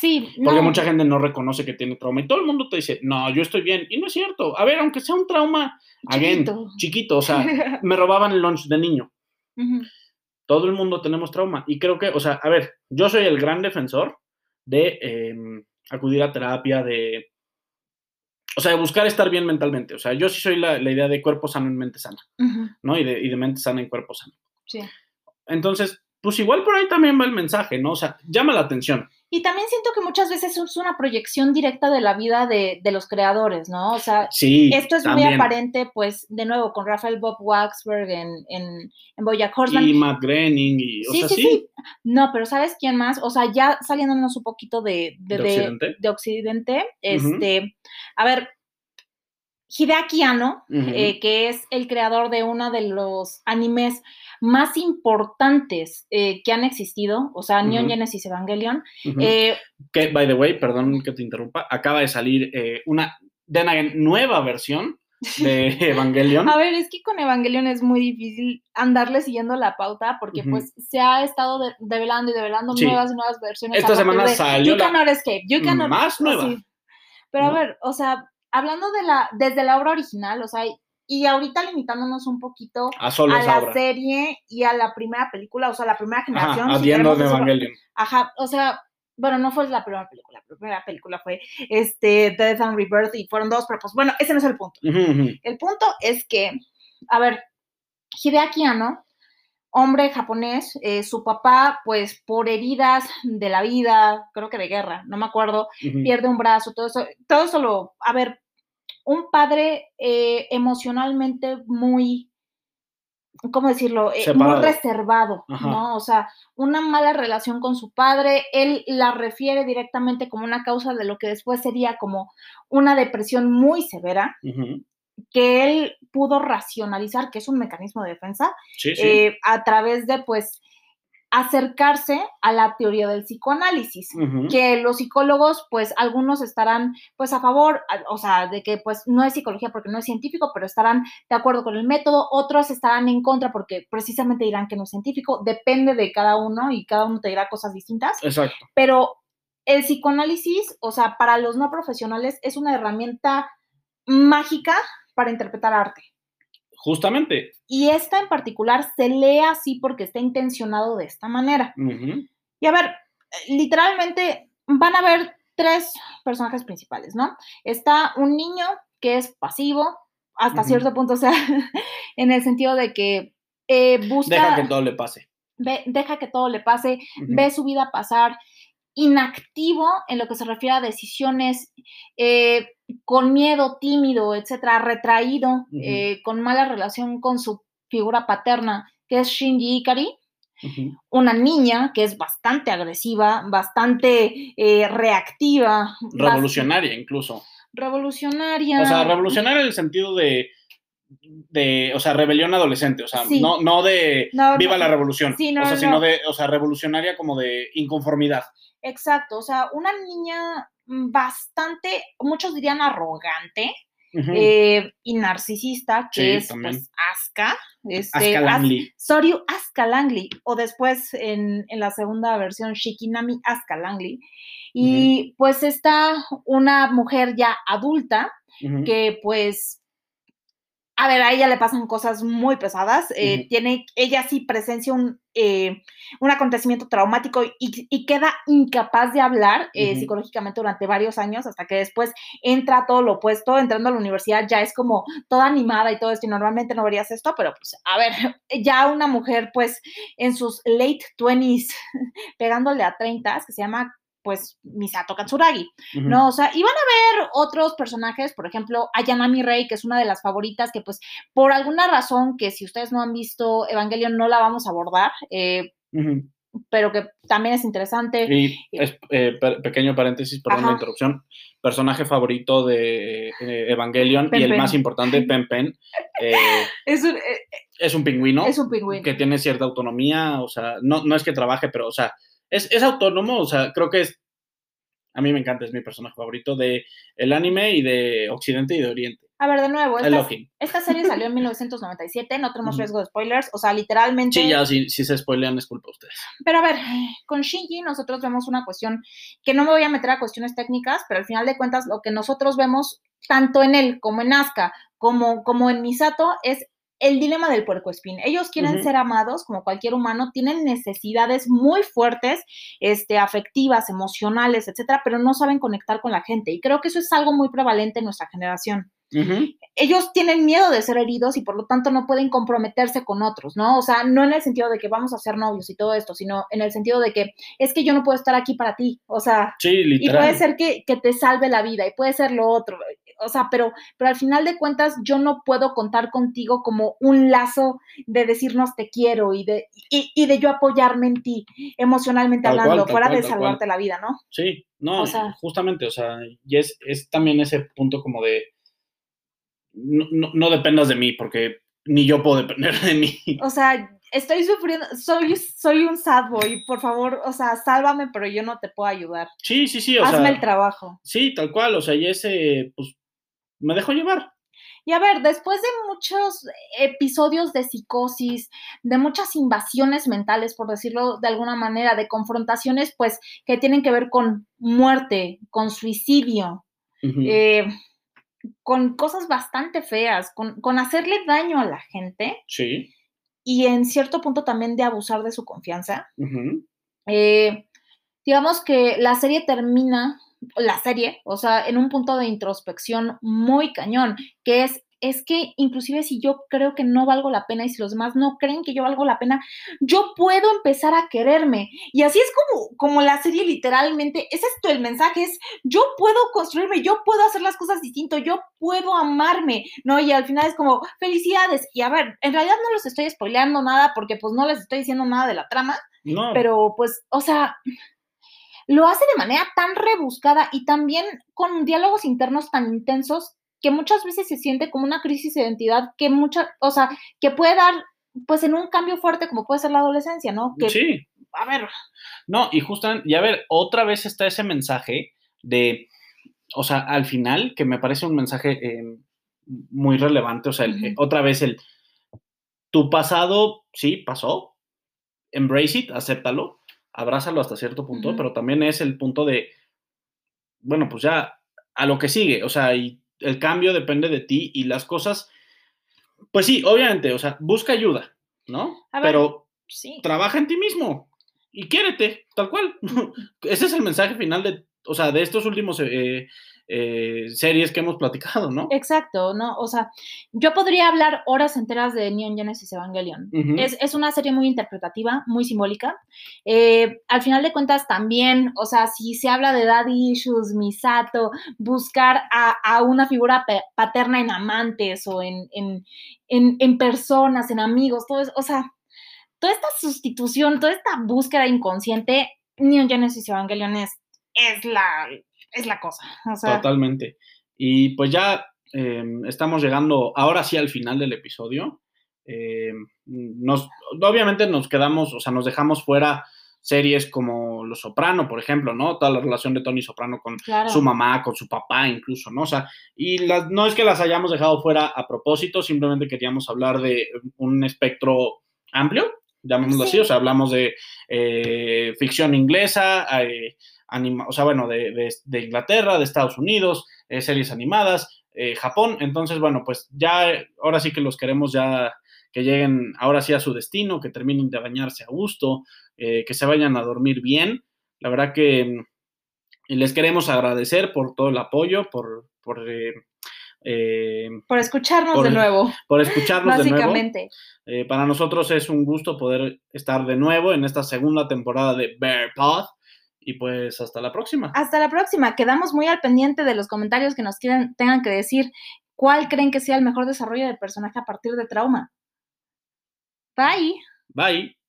Sí, Porque no. mucha gente no reconoce que tiene trauma y todo el mundo te dice, no, yo estoy bien. Y no es cierto. A ver, aunque sea un trauma, again, Chiquito. chiquito, o sea, me robaban el lunch de niño. Ujú. Todo el mundo tenemos trauma. Y creo que, o sea, a ver, yo soy el gran defensor de em, acudir a terapia, de. O sea, de buscar estar bien mentalmente. O sea, yo sí soy la, la idea de cuerpo sano en mente sana. ¿no? Y de, y de mente sana en cuerpo sano. Sí. Entonces, pues igual por ahí también va el mensaje, ¿no? O sea, llama la atención. Y también siento que muchas veces es una proyección directa de la vida de, de los creadores, ¿no? O sea, Sí. esto es muy aparente, pues, de nuevo, con Rafael Bob Waxberg en, en, en Horseman. Y Matt Groening, y, o sí, sea, sí, sí. sí. No, pero ¿sabes quién más? O sea, ya saliéndonos un poquito de, de, ¿De de- Occidente? de Occidente, este, a ver, Hideaki Anno, Ujú. eh, que es el creador de uno de los animes más importantes eh, que han existido, o sea, Neon. Genesis Evangelion, eh, que, by the way, perdón que te interrumpa, acaba de salir eh, una then again, nueva versión de Evangelion. A ver, es que con Evangelion es muy difícil andarle siguiendo la pauta porque Ujú. pues se ha estado de- develando y develando Sí. nuevas nuevas versiones. Esta semana de salió You la Cannot Escape, You Cannot- más nueva. sí. Pero ¿no? a ver, o sea, hablando de la, desde la obra original, o sea, y ahorita limitándonos un poquito a solo a esa la obra. serie y a la primera película, o sea, la primera generación. Ajá, si decirlo. Evangelion. Ajá, o sea, bueno, no fue la primera película, la primera película fue este, Death and Rebirth y fueron dos, pero pues bueno, ese no es el punto. El punto es que, a ver, Hideaki Anno, hombre japonés, eh, su papá, pues por heridas de la vida, creo que de guerra, no me acuerdo, pierde un brazo, todo eso, todo eso lo, a ver, un padre eh, emocionalmente muy, ¿cómo decirlo? Eh, muy reservado, Ajá. ¿no? O sea, una mala relación con su padre, él la refiere directamente como una causa de lo que después sería como una depresión muy severa. Que él pudo racionalizar, que es un mecanismo de defensa, Sí, sí. eh, a través de, pues, acercarse a la teoría del psicoanálisis que los psicólogos, pues algunos estarán pues a favor, o sea, de que pues no es psicología porque no es científico, pero estarán de acuerdo con el método, otros estarán en contra porque precisamente dirán que no es científico, depende de cada uno y cada uno te dirá cosas distintas, Exacto. pero el psicoanálisis, o sea, para los no profesionales es una herramienta mágica para interpretar arte. Justamente. Y esta en particular se lee así porque está intencionado de esta manera. Y a ver, eh, literalmente van a haber tres personajes principales, ¿no? Está un niño que es pasivo, hasta cierto punto, o sea, en el sentido de que eh, busca, Deja que todo le pase. ve- deja que todo le pase, ve su vida pasar, inactivo en lo que se refiere a decisiones, eh, con miedo, tímido, etcétera, retraído, eh, con mala relación con su figura paterna, que es Shinji Ikari una niña que es bastante agresiva, bastante eh, reactiva, Revolucionaria incluso. revolucionaria. O sea, revolucionaria en el sentido de, de, o sea, rebelión adolescente, o sea, Sí. no, no de No, viva no, la revolución, sí, no, o sea, no, sino no. de, o sea, revolucionaria como de inconformidad. Exacto, o sea, una niña mm, bastante, muchos dirían arrogante eh, y narcisista, que Sí, es también. pues Asuka. Este, Asuka As- Langley. Asuka Langley, o después en, en la segunda versión Shikinami Asuka Langley. Y pues está una mujer ya adulta que pues, a ver, a ella le pasan cosas muy pesadas, eh, tiene, ella sí presencia un, eh, un acontecimiento traumático y, y queda incapaz de hablar eh, psicológicamente durante varios años, hasta que después entra todo lo opuesto, entrando a la universidad ya es como toda animada y todo esto, y normalmente no verías esto, pero pues, a ver, ya una mujer pues en sus late 20s, pegándole a 30, que se llama pues Misato Katsuragi. Ujú. ¿no? O sea, y van a ver otros personajes, por ejemplo, Ayanami Rei, que es una de las favoritas, que pues por alguna razón que si ustedes no han visto Evangelion no la vamos a abordar, eh, pero que también es interesante. Y es, eh, pe- pequeño paréntesis, perdón la interrupción. Personaje favorito de eh, Evangelion Pen y el más importante, Pen Pen, Es un, es un pingüino es un pingüino. que tiene cierta autonomía, o sea, no, no es que trabaje, pero, o sea, es, es autónomo, o sea, creo que es, a mí me encanta, es mi personaje favorito de el anime y de Occidente y de Oriente. A ver, de nuevo, esta, esta serie salió en 1997, no tenemos riesgo de spoilers, o sea, literalmente... Sí, ya, si, si se spoilean, es culpa de ustedes. Pero a ver, con Shinji nosotros vemos una cuestión que no me voy a meter a cuestiones técnicas, pero al final de cuentas lo que nosotros vemos tanto en él como en Asuka como, como en Misato es el dilema del puercoespín. Ellos quieren ser amados como cualquier humano, tienen necesidades muy fuertes, este, afectivas, emocionales, etcétera, pero no saben conectar con la gente. Y creo que eso es algo muy prevalente en nuestra generación ellos tienen miedo de ser heridos y por lo tanto no pueden comprometerse con otros, ¿no? O sea, no en el sentido de que vamos a ser novios y todo esto, sino en el sentido de que es que yo no puedo estar aquí para ti, o sea, Sí, y puede ser que, que te salve la vida y puede ser lo otro, o sea, pero, pero al final de cuentas yo no puedo contar contigo como un lazo de decirnos te quiero y de, y, y de yo apoyarme en ti emocionalmente Tal hablando, fuera cual, de salvarte la vida, ¿no? Sí, no, O sea- justamente, o sea, y es, es también ese punto como de no, no, no dependas de mí, porque ni yo puedo depender de mí. O sea, estoy sufriendo, soy, soy un sad boy, por favor, o sea, sálvame, pero yo no te puedo ayudar. Sí, sí, sí, o Hazme sea, el trabajo. sí, tal cual, o sea, y ese, pues, me dejo llevar. Y a ver, después de muchos episodios de psicosis, de muchas invasiones mentales, por decirlo de alguna manera, de confrontaciones, pues, que tienen que ver con muerte, con suicidio, eh, con cosas bastante feas, con, con hacerle daño a la gente Sí. y en cierto punto también de abusar de su confianza. Eh, digamos que la serie termina, la serie, o sea, en un punto de introspección muy cañón, que es, es que inclusive si yo creo que no valgo la pena y si los demás no creen que yo valgo la pena, yo puedo empezar a quererme. Y así es como, como la serie literalmente, ese es todo el mensaje, es yo puedo construirme, yo puedo hacer las cosas distinto, yo puedo amarme, ¿no? Y al final es como, felicidades. Y a ver, en realidad no los estoy spoileando nada porque pues no les estoy diciendo nada de la trama, No, pero pues, o sea, lo hace de manera tan rebuscada y también con diálogos internos tan intensos que muchas veces se siente como una crisis de identidad que mucha, o sea, que puede dar pues en un cambio fuerte como puede ser la adolescencia, ¿no? Que, sí. a ver, No, y justamente, y a ver, otra vez está ese mensaje de, o sea, al final, que me parece un mensaje eh, muy relevante, o sea, el- eh, otra vez el, tu pasado, sí, pasó, embrace it, acéptalo, abrázalo hasta cierto punto, pero también es el punto de, bueno, pues ya, a lo que sigue, o sea, y el cambio depende de ti y las cosas, pues sí, obviamente, o sea, busca ayuda, ¿no? A ver, pero sí. trabaja en ti mismo y quiérete, tal cual. Ese es el mensaje final de, o sea, de estos últimos eh, eh, series que hemos platicado, ¿no? Exacto, ¿no? O sea, yo podría hablar horas enteras de Neon Genesis Evangelion. Es, es una serie muy interpretativa, muy simbólica. Eh, al final de cuentas, también, o sea, si se habla de daddy issues, Misato, buscar a, a una figura paterna en amantes o en, en, en, en personas, en amigos, todo eso, o sea, toda esta sustitución, toda esta búsqueda inconsciente, Neon Genesis Evangelion es, es, la, es la cosa. O sea, Totalmente. Y pues ya eh, estamos llegando ahora sí al final del episodio. Eh, nos, obviamente nos quedamos, o sea, nos dejamos fuera series como Los Soprano, por ejemplo, ¿no? Toda la relación de Tony Soprano con claro. su mamá, con su papá incluso, ¿no? O sea, y las, no es que las hayamos dejado fuera a propósito, simplemente queríamos hablar de un espectro amplio, llamémoslo Sí. así, o sea, hablamos de eh, ficción inglesa, eh, anima, o sea, bueno, de, de, de, Inglaterra, de Estados Unidos, eh, series animadas, eh, Japón, entonces, bueno, pues ya, ahora sí que los queremos ya que lleguen ahora sí a su destino, que terminen de bañarse a gusto, eh, que se vayan a dormir bien. La verdad que les queremos agradecer por todo el apoyo, por, por, eh, por escucharnos por, de nuevo. Por escucharnos Básicamente. de nuevo. Eh, para nosotros es un gusto poder estar de nuevo en esta segunda temporada de Bear Path. Y pues hasta la próxima. Hasta la próxima. Quedamos muy al pendiente de los comentarios que nos quieran, tengan que decir cuál creen que sea el mejor desarrollo del personaje a partir de trauma. Bye. Bye.